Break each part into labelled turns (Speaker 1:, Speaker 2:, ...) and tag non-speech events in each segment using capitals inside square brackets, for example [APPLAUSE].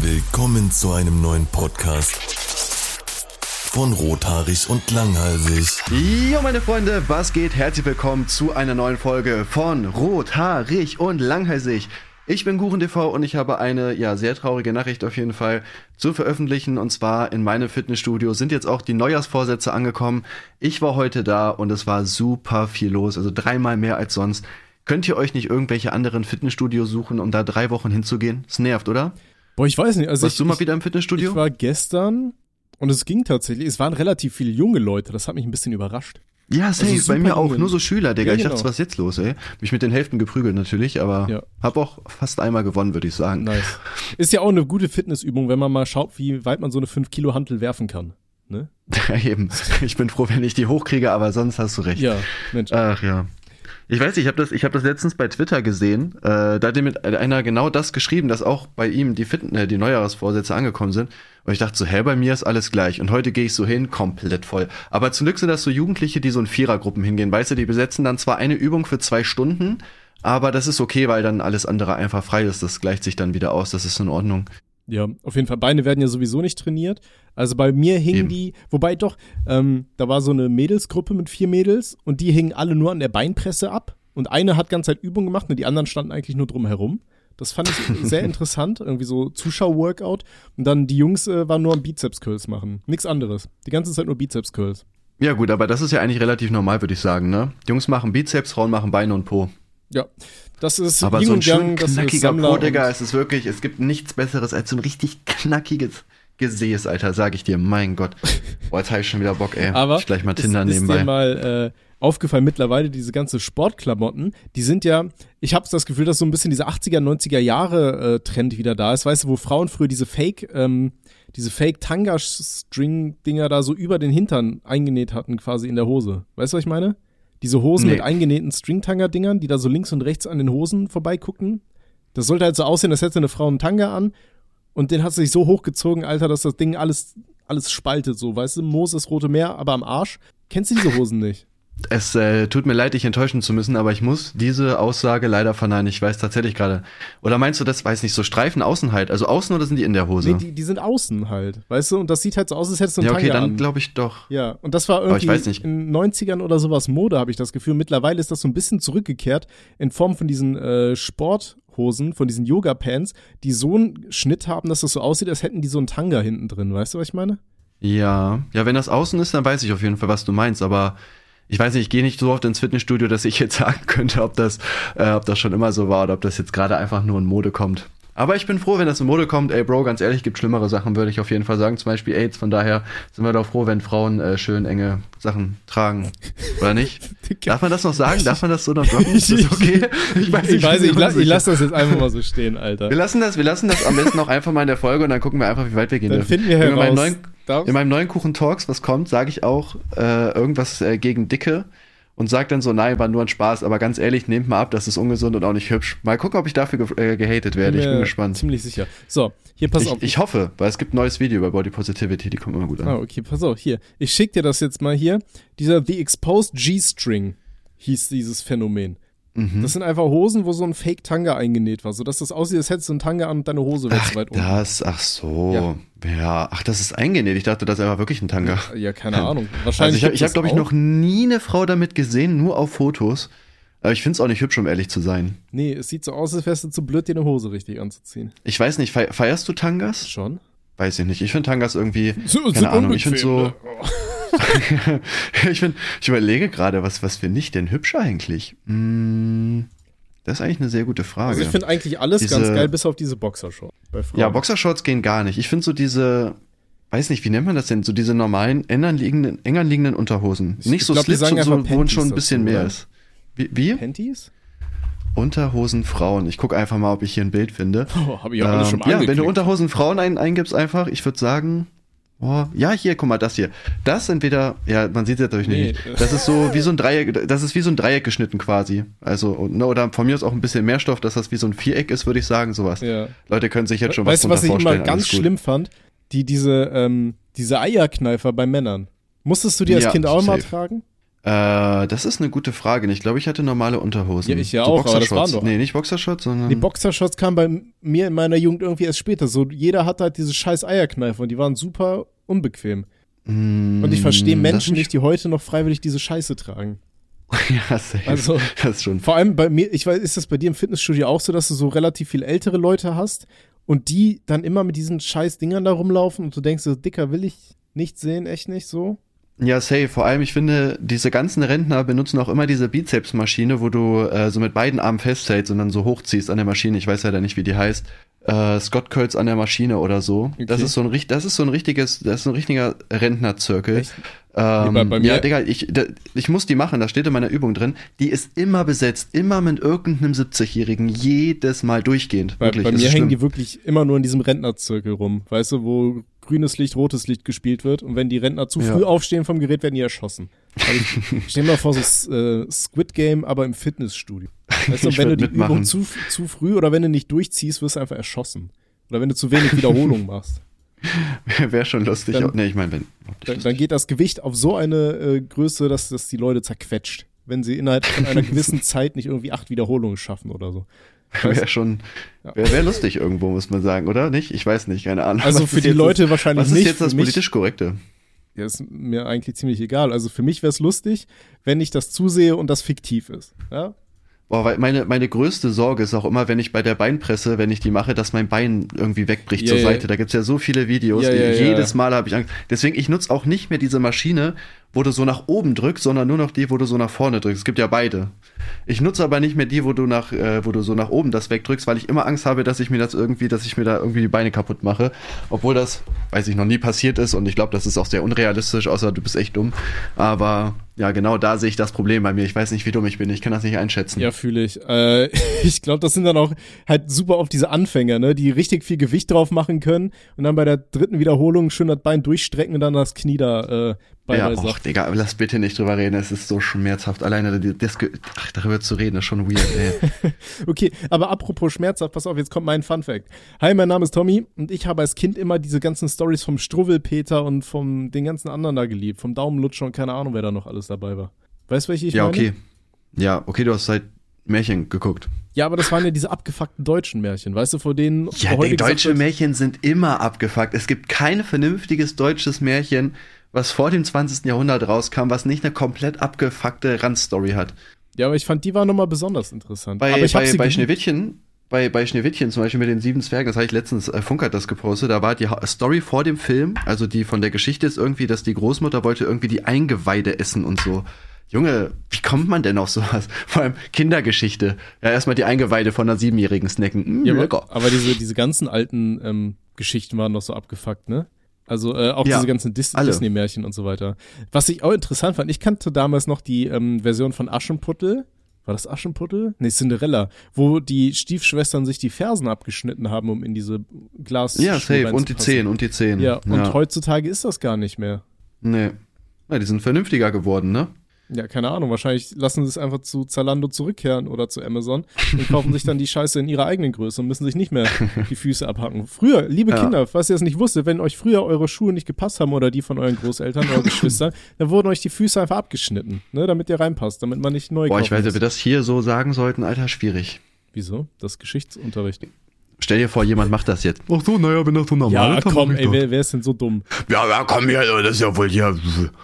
Speaker 1: Willkommen zu einem neuen Podcast von Rothaarig und Langhalsig.
Speaker 2: Jo, meine Freunde, was geht? Herzlich willkommen zu einer neuen Folge von Rothaarig und Langhalsig. Ich bin GurenTV und ich habe eine ja sehr traurige Nachricht auf jeden Fall zu veröffentlichen und zwar in meinem Fitnessstudio sind jetzt auch die Neujahrsvorsätze angekommen. Ich war heute da und es war super viel los, also dreimal mehr als sonst. Könnt ihr euch nicht irgendwelche anderen Fitnessstudios suchen, um da drei Wochen hinzugehen? Es nervt, oder?
Speaker 3: Boah, ich weiß nicht. Also
Speaker 2: Warst
Speaker 3: ich,
Speaker 2: du mal wieder im Fitnessstudio?
Speaker 3: Ich war gestern und es ging tatsächlich. Es waren relativ viele junge Leute. Das hat mich ein bisschen überrascht.
Speaker 2: Ja, safe,
Speaker 3: Also
Speaker 2: bei mir auch. Nur so Schüler, Digga.
Speaker 3: Ja,
Speaker 2: Ich dachte,
Speaker 3: genau.
Speaker 2: was ist jetzt los, ey? Mich mit den Hälften geprügelt natürlich, aber
Speaker 3: Ja.
Speaker 2: hab auch fast einmal gewonnen, würde ich sagen.
Speaker 3: Nice. Ist ja auch eine gute Fitnessübung, wenn man mal schaut, wie weit man so eine 5 Kilo Hantel werfen kann. Ne? [LAUGHS]
Speaker 2: Eben. Ich bin froh, wenn ich die hochkriege, aber sonst hast du recht.
Speaker 3: Ja, Mensch.
Speaker 2: Ach ja. Ich weiß ich habe das, ich hab das letztens bei Twitter gesehen. Äh, da hat mir einer genau das geschrieben, dass auch bei ihm die, Fit äh, die Neujahrsvorsätze angekommen sind. Und ich dachte so, hä, bei mir ist alles gleich. Und heute gehe ich so hin, komplett voll. Aber zum Glück sind das so Jugendliche, die so in Vierergruppen hingehen. Weißt du, die besetzen dann zwar eine Übung für zwei Stunden, aber das ist okay, weil dann alles andere einfach frei ist. Das gleicht sich dann wieder aus, das ist in Ordnung.
Speaker 3: Ja, auf jeden Fall. Beine werden ja sowieso nicht trainiert. Also bei mir hingen
Speaker 2: Eben.
Speaker 3: die, wobei doch, ähm, da war so eine Mädelsgruppe mit vier Mädels und die hingen alle nur an der Beinpresse ab. Und eine hat ganz Zeit Übung gemacht und die anderen standen eigentlich nur drum herum. Das fand ich [LAUGHS] sehr interessant, irgendwie so Zuschau-Workout. Und dann die Jungs äh, waren nur am Bizeps-Curls machen. Nix anderes. Die ganze Zeit nur Bizeps-Curls.
Speaker 2: Ja gut, aber das ist ja eigentlich relativ normal, würde ich sagen, ne? Jungs machen Bizeps, Frauen machen Beine und Po.
Speaker 3: Ja, das ist
Speaker 2: Aber
Speaker 3: Yin
Speaker 2: so ein
Speaker 3: Yang,
Speaker 2: schön
Speaker 3: das ist
Speaker 2: knackiger Digga, es ist wirklich, es gibt nichts Besseres als so ein richtig knackiges Gesäß, Alter, sag ich dir, mein Gott. [LAUGHS] Boah, jetzt hab ich schon wieder Bock, ey.
Speaker 3: Aber
Speaker 2: ich gleich mal
Speaker 3: ist,
Speaker 2: Tinder
Speaker 3: ist
Speaker 2: nebenbei.
Speaker 3: dir mal äh, aufgefallen mittlerweile, diese ganze Sportklamotten, die sind ja, ich habe das Gefühl, dass so ein bisschen diese 80er, 90er Jahre äh, Trend wieder da ist, weißt du, wo Frauen früher diese Fake, ähm, diese Fake Tanga String Dinger da so über den Hintern eingenäht hatten quasi in der Hose. Weißt du, was ich meine? Diese Hosen
Speaker 2: Nee.
Speaker 3: mit eingenähten String Tanga Dingern, die da so links und rechts an den Hosen vorbeigucken. Das sollte halt so aussehen, als hätte eine Frau einen Tanga an und den hat sie sich so hochgezogen, Alter, dass das Ding alles alles spaltet so, weißt du, Moses Rote Meer, aber am Arsch. Kennst du diese Hosen nicht?
Speaker 2: Es äh, tut mir leid, dich enttäuschen zu müssen, aber ich muss diese Aussage leider verneinen. Ich weiß tatsächlich gerade. Oder meinst du das, weiß nicht, so Streifen außen halt? Also außen oder sind die in der Hose?
Speaker 3: Nee, die, die sind außen halt, weißt du? Und das sieht halt so aus, als hättest du einen
Speaker 2: ja, okay,
Speaker 3: Tanga
Speaker 2: dann
Speaker 3: an.
Speaker 2: glaube ich doch.
Speaker 3: Ja, und das war irgendwie in den 90ern oder sowas Mode, habe ich das Gefühl. Mittlerweile ist das so ein bisschen zurückgekehrt in Form von diesen äh, Sporthosen, von diesen Yoga-Pants, die so einen Schnitt haben, dass das so aussieht, als hätten die so einen Tanga hinten drin. Weißt du, was ich meine?
Speaker 2: Ja, ja, wenn das außen ist, dann weiß ich auf jeden Fall, was du meinst, aber ich weiß nicht, ich gehe nicht so oft ins Fitnessstudio, dass ich jetzt [LAUGHS] sagen könnte, ob das, äh, ob das schon immer so war oder ob das jetzt gerade einfach nur in Mode kommt. Aber ich bin froh, wenn das in Mode kommt. Ey, Bro, ganz ehrlich, gibt schlimmere Sachen, würde ich auf jeden Fall sagen. Zum Beispiel AIDS. Von daher sind wir doch froh, wenn Frauen äh, schön enge Sachen tragen. Oder nicht? [LAUGHS] Darf man das noch sagen? Darf man das so noch droppen? [LAUGHS] Ist das okay? [LAUGHS]
Speaker 3: Ich weiß, ich, weiß, ich, la ich lasse das jetzt einfach mal so stehen, Alter.
Speaker 2: Wir lassen das, wir lassen das am besten auch einfach mal in der Folge und dann gucken wir einfach, wie weit wir gehen
Speaker 3: Dann
Speaker 2: dürfen.
Speaker 3: finden wir
Speaker 2: in meinem neuen, in meinem neuen Kuchen Talks, was kommt, sage ich auch äh, irgendwas äh, gegen Dicke und sag dann so, nein, war nur ein Spaß, aber ganz ehrlich, nehmt mal ab, das ist ungesund und auch nicht hübsch. Mal gucken, ob ich dafür ge äh, gehatet werde. Ich bin gespannt.
Speaker 3: Ziemlich sicher. So, hier pass
Speaker 2: Ich,
Speaker 3: auf.
Speaker 2: ich hoffe, weil es gibt ein neues Video über Body Positivity, die kommt immer gut an.
Speaker 3: Ah, okay, pass auf, hier. Ich schick dir das jetzt mal hier. Dieser The Exposed G-String hieß dieses Phänomen.
Speaker 2: Mhm.
Speaker 3: Das sind einfach Hosen, wo so ein Fake-Tanga eingenäht war, sodass das aussieht, als hättest du einen Tanga an und deine Hose wäre zu weit unten.
Speaker 2: das, ach so.
Speaker 3: Ja.
Speaker 2: Ja. ach, das ist eingenäht. Ich dachte, das ist einfach wirklich ein Tanga.
Speaker 3: Ja, keine [LAUGHS] Ahnung.
Speaker 2: Also
Speaker 3: Wahrscheinlich.
Speaker 2: ich habe, hab, glaube ich, noch nie eine Frau damit gesehen, nur auf Fotos. Aber ich finde es auch nicht hübsch, um ehrlich zu sein.
Speaker 3: Nee, es sieht so aus, als wärst du zu blöd, dir eine Hose richtig anzuziehen.
Speaker 2: Ich weiß nicht, fei- feierst du Tangas?
Speaker 3: Schon?
Speaker 2: Weiß ich nicht. Ich finde Tangas irgendwie,
Speaker 3: So,
Speaker 2: keine Ahnung, ich finde so,
Speaker 3: ne? [LAUGHS]
Speaker 2: ich, find, ich überlege gerade, was, was finde ich denn hübsch eigentlich? Hm, das ist eigentlich eine sehr gute Frage.
Speaker 3: Also ich finde eigentlich alles
Speaker 2: Diese-
Speaker 3: ganz geil, bis auf diese Boxershorts.
Speaker 2: Ja, Boxershorts gehen gar nicht. Ich finde so diese, weiß nicht, wie nennt man das denn? So diese normalen, enger liegenden, enger liegenden Unterhosen.
Speaker 3: Ich
Speaker 2: nicht so
Speaker 3: glaub,
Speaker 2: Slips und so, wo schon ein bisschen mehr ist. Wie? wie?
Speaker 3: Panties?
Speaker 2: Unterhosen Frauen. Ich gucke einfach mal, ob ich hier ein Bild finde.
Speaker 3: Oh, [LAUGHS] hab ich ja alles
Speaker 2: Ähm,
Speaker 3: schon mal
Speaker 2: ja, wenn du
Speaker 3: angeklickt.
Speaker 2: Unterhosen Frauen ein, eingibst, einfach, ich würde sagen, oh, ja, hier, guck mal, das hier. Das entweder, ja, man sieht es natürlich
Speaker 3: Nee,
Speaker 2: nicht. Das ist so [LAUGHS] wie so ein Dreieck, das ist wie so ein Dreieck geschnitten quasi. Also, ne, oder von mir ist auch ein bisschen mehr Stoff, dass das wie so ein Viereck ist, würde ich sagen, sowas.
Speaker 3: Ja.
Speaker 2: Leute können sich jetzt schon
Speaker 3: weißt du,
Speaker 2: was
Speaker 3: was ich immer ganz
Speaker 2: gut.
Speaker 3: schlimm fand? Die, diese, ähm, diese Eierkneifer bei Männern. Musstest du die als
Speaker 2: Ja,
Speaker 3: Kind auch immer tragen?
Speaker 2: Äh, das ist eine gute Frage. Ich glaube, ich hatte normale Unterhosen.
Speaker 3: Ja, ich ja auch, aber das waren doch.
Speaker 2: Nee, nicht Boxershorts, sondern.
Speaker 3: Die Boxershorts kamen bei mir in meiner Jugend irgendwie erst später. So, jeder hatte halt diese scheiß Eierkneife und die waren super unbequem.
Speaker 2: Mm,
Speaker 3: Und ich verstehe Menschen
Speaker 2: nicht-
Speaker 3: nicht, die heute noch freiwillig diese Scheiße tragen. [LAUGHS]
Speaker 2: ja, safe.
Speaker 3: Also- [LAUGHS]
Speaker 2: das ist schon.
Speaker 3: Vor allem bei mir, ich weiß, ist das bei dir im Fitnessstudio auch so, dass du so relativ viel ältere Leute hast und die dann immer mit diesen scheiß Dingern da rumlaufen und du denkst so, Dicker, will ich nicht sehen, echt nicht so?
Speaker 2: Ja, safe. Vor allem, ich finde, diese ganzen Rentner benutzen auch immer diese Bizepsmaschine, wo du äh, so mit beiden Armen festhältst und dann so hochziehst an der Maschine. Ich weiß leider nicht, wie die heißt. Äh, Scott Curls an der Maschine oder so. Das
Speaker 3: Okay.
Speaker 2: ist so ein richt- das ist so ein richtiges, das ist so ein richtiger Rentnerzirkel. Ähm,
Speaker 3: bei- bei mir-
Speaker 2: ja, Digga, ich, da, ich muss die machen, das steht in meiner Übung drin. Die ist immer besetzt, immer mit irgendeinem 70-Jährigen, jedes Mal durchgehend.
Speaker 3: Bei,
Speaker 2: Wirklich,
Speaker 3: bei mir hängen
Speaker 2: schlimm.
Speaker 3: die wirklich immer nur in diesem Rentnerzirkel rum, weißt du, wo grünes Licht, rotes Licht gespielt wird und wenn die Rentner zu
Speaker 2: Ja.
Speaker 3: früh aufstehen vom Gerät, werden die erschossen. Also ich [LAUGHS] mir mal vor, so äh, Squid Game, aber im Fitnessstudio. [LAUGHS] Weißt du, wenn du die
Speaker 2: mitmachen.
Speaker 3: Übung zu, zu früh oder wenn du nicht durchziehst, wirst du einfach erschossen. Oder wenn du zu wenig Wiederholung [LAUGHS] machst.
Speaker 2: Wäre schon lustig.
Speaker 3: Dann-
Speaker 2: nee, ich meine, wenn.
Speaker 3: Dann, dann geht das Gewicht auf so eine äh, Größe, dass das die Leute zerquetscht, wenn sie innerhalb von einer gewissen Zeit nicht irgendwie acht Wiederholungen schaffen oder so. [LAUGHS]
Speaker 2: Wäre schon, wäre wär lustig irgendwo, muss man sagen, oder? Nicht? Ich weiß nicht, keine Ahnung.
Speaker 3: Also für die Leute
Speaker 2: das,
Speaker 3: wahrscheinlich
Speaker 2: Was ist
Speaker 3: nicht.
Speaker 2: jetzt das politisch Korrekte?
Speaker 3: Ja, ist mir eigentlich ziemlich egal. Also für mich wäre es lustig, wenn ich das zusehe und das fiktiv ist. Ja?
Speaker 2: Boah, weil meine, meine größte Sorge ist auch immer, wenn ich bei der Beinpresse, wenn ich die mache, dass mein Bein irgendwie wegbricht
Speaker 3: Ja,
Speaker 2: zur. Seite. Da gibt's ja so viele Videos.
Speaker 3: Ja.
Speaker 2: jedes Mal habe ich Angst. Deswegen, ich nutze auch nicht mehr diese Maschine, wo du so nach oben drückst, sondern nur noch die, wo du so nach vorne drückst. Es gibt ja beide. Ich nutze aber nicht mehr die, wo du nach, äh, wo du so nach oben das wegdrückst, weil ich immer Angst habe, dass ich mir das irgendwie, dass ich mir da irgendwie die Beine kaputt mache. Obwohl das, weiß ich, noch nie passiert ist und ich glaube, das ist auch sehr unrealistisch, außer du bist echt dumm. Aber ja, genau da sehe ich das Problem bei mir. Ich weiß nicht, wie dumm ich bin. Ich kann das nicht einschätzen.
Speaker 3: Ja, fühle ich. Äh, [LAUGHS] ich glaube, das sind dann auch halt super auf diese Anfänger, ne, die richtig viel Gewicht drauf machen können und dann bei der dritten Wiederholung schön das Bein durchstrecken und dann das Knie da äh,
Speaker 2: Ja,
Speaker 3: beiweise.
Speaker 2: och, Digga, lass bitte nicht drüber reden. Es ist so schmerzhaft. Alleine das, ach, darüber zu reden, ist schon weird, ey. [LAUGHS]
Speaker 3: Okay, aber apropos schmerzhaft, pass auf, jetzt kommt mein Fun Fact. Hi, mein Name ist Tommy und ich habe als Kind immer diese ganzen Stories vom Struwwelpeter und vom den ganzen anderen da geliebt, vom Daumenlutscher und keine Ahnung, wer da noch alles dabei war. Weißt du, welche ich
Speaker 2: ja,
Speaker 3: meine?
Speaker 2: okay. Ja, okay, du hast halt Märchen geguckt.
Speaker 3: Ja, aber das waren ja diese abgefuckten deutschen Märchen, weißt du, vor denen
Speaker 2: Ja,
Speaker 3: heute
Speaker 2: die
Speaker 3: gesagt
Speaker 2: deutsche
Speaker 3: wird-
Speaker 2: Märchen sind immer abgefuckt. Es gibt kein vernünftiges deutsches Märchen, was vor dem 20. Jahrhundert rauskam, was nicht eine komplett abgefuckte Randstory hat.
Speaker 3: Ja, aber ich fand, die war nochmal besonders interessant.
Speaker 2: Bei,
Speaker 3: aber ich
Speaker 2: bei,
Speaker 3: sie
Speaker 2: bei Schneewittchen, bei, bei Schneewittchen zum Beispiel mit den sieben Zwergen, das habe ich letztens, äh, Funk hat das gepostet, da war die Story vor dem Film, also die von der Geschichte ist irgendwie, dass die Großmutter wollte irgendwie die Eingeweide essen und so. Junge, wie kommt man denn auf sowas? [LAUGHS] Vor allem Kindergeschichte. Ja, erstmal die Eingeweide von einer Siebenjährigen snacken. Mm,
Speaker 3: Ja,
Speaker 2: lecker.
Speaker 3: aber, aber diese, diese ganzen alten ähm, Geschichten waren noch so abgefuckt, ne? Also äh, auch
Speaker 2: Ja,
Speaker 3: diese ganzen Dis. Disney-Märchen und so weiter. Was ich auch interessant fand, ich kannte damals noch die ähm, Version von Aschenputtel. War das Aschenputtel? Nee, Cinderella, wo die Stiefschwestern sich die Fersen abgeschnitten haben, um in diese Glas.
Speaker 2: Ja, safe. Und die Zehen, und die Zehen.
Speaker 3: Ja, und heutzutage ist das gar nicht mehr.
Speaker 2: Nee. Ja, die sind vernünftiger geworden, ne?
Speaker 3: Ja, keine Ahnung. Wahrscheinlich lassen sie es einfach zu Zalando zurückkehren oder zu Amazon und kaufen sich dann die Scheiße in ihrer eigenen Größe und müssen sich nicht mehr die Füße abhacken. Früher, liebe
Speaker 2: Ja.
Speaker 3: Kinder, falls ihr das nicht wusstet, wenn euch früher eure Schuhe nicht gepasst haben oder die von euren Großeltern oder Geschwistern, [LAUGHS] dann wurden euch die Füße einfach abgeschnitten, ne, damit ihr reinpasst, damit man nicht neu
Speaker 2: Boah, ich weiß, ob wir
Speaker 3: muss.
Speaker 2: das hier so sagen sollten, Alter, schwierig.
Speaker 3: Wieso? Das Geschichtsunterricht.
Speaker 2: Stell dir vor, jemand macht das jetzt.
Speaker 4: Ach so, naja, wenn das so normal
Speaker 3: Ja,
Speaker 4: ist, dann
Speaker 3: komm, ey, wer, wer ist denn so dumm?
Speaker 4: Ja, ja, komm hier, das ist ja wohl hier.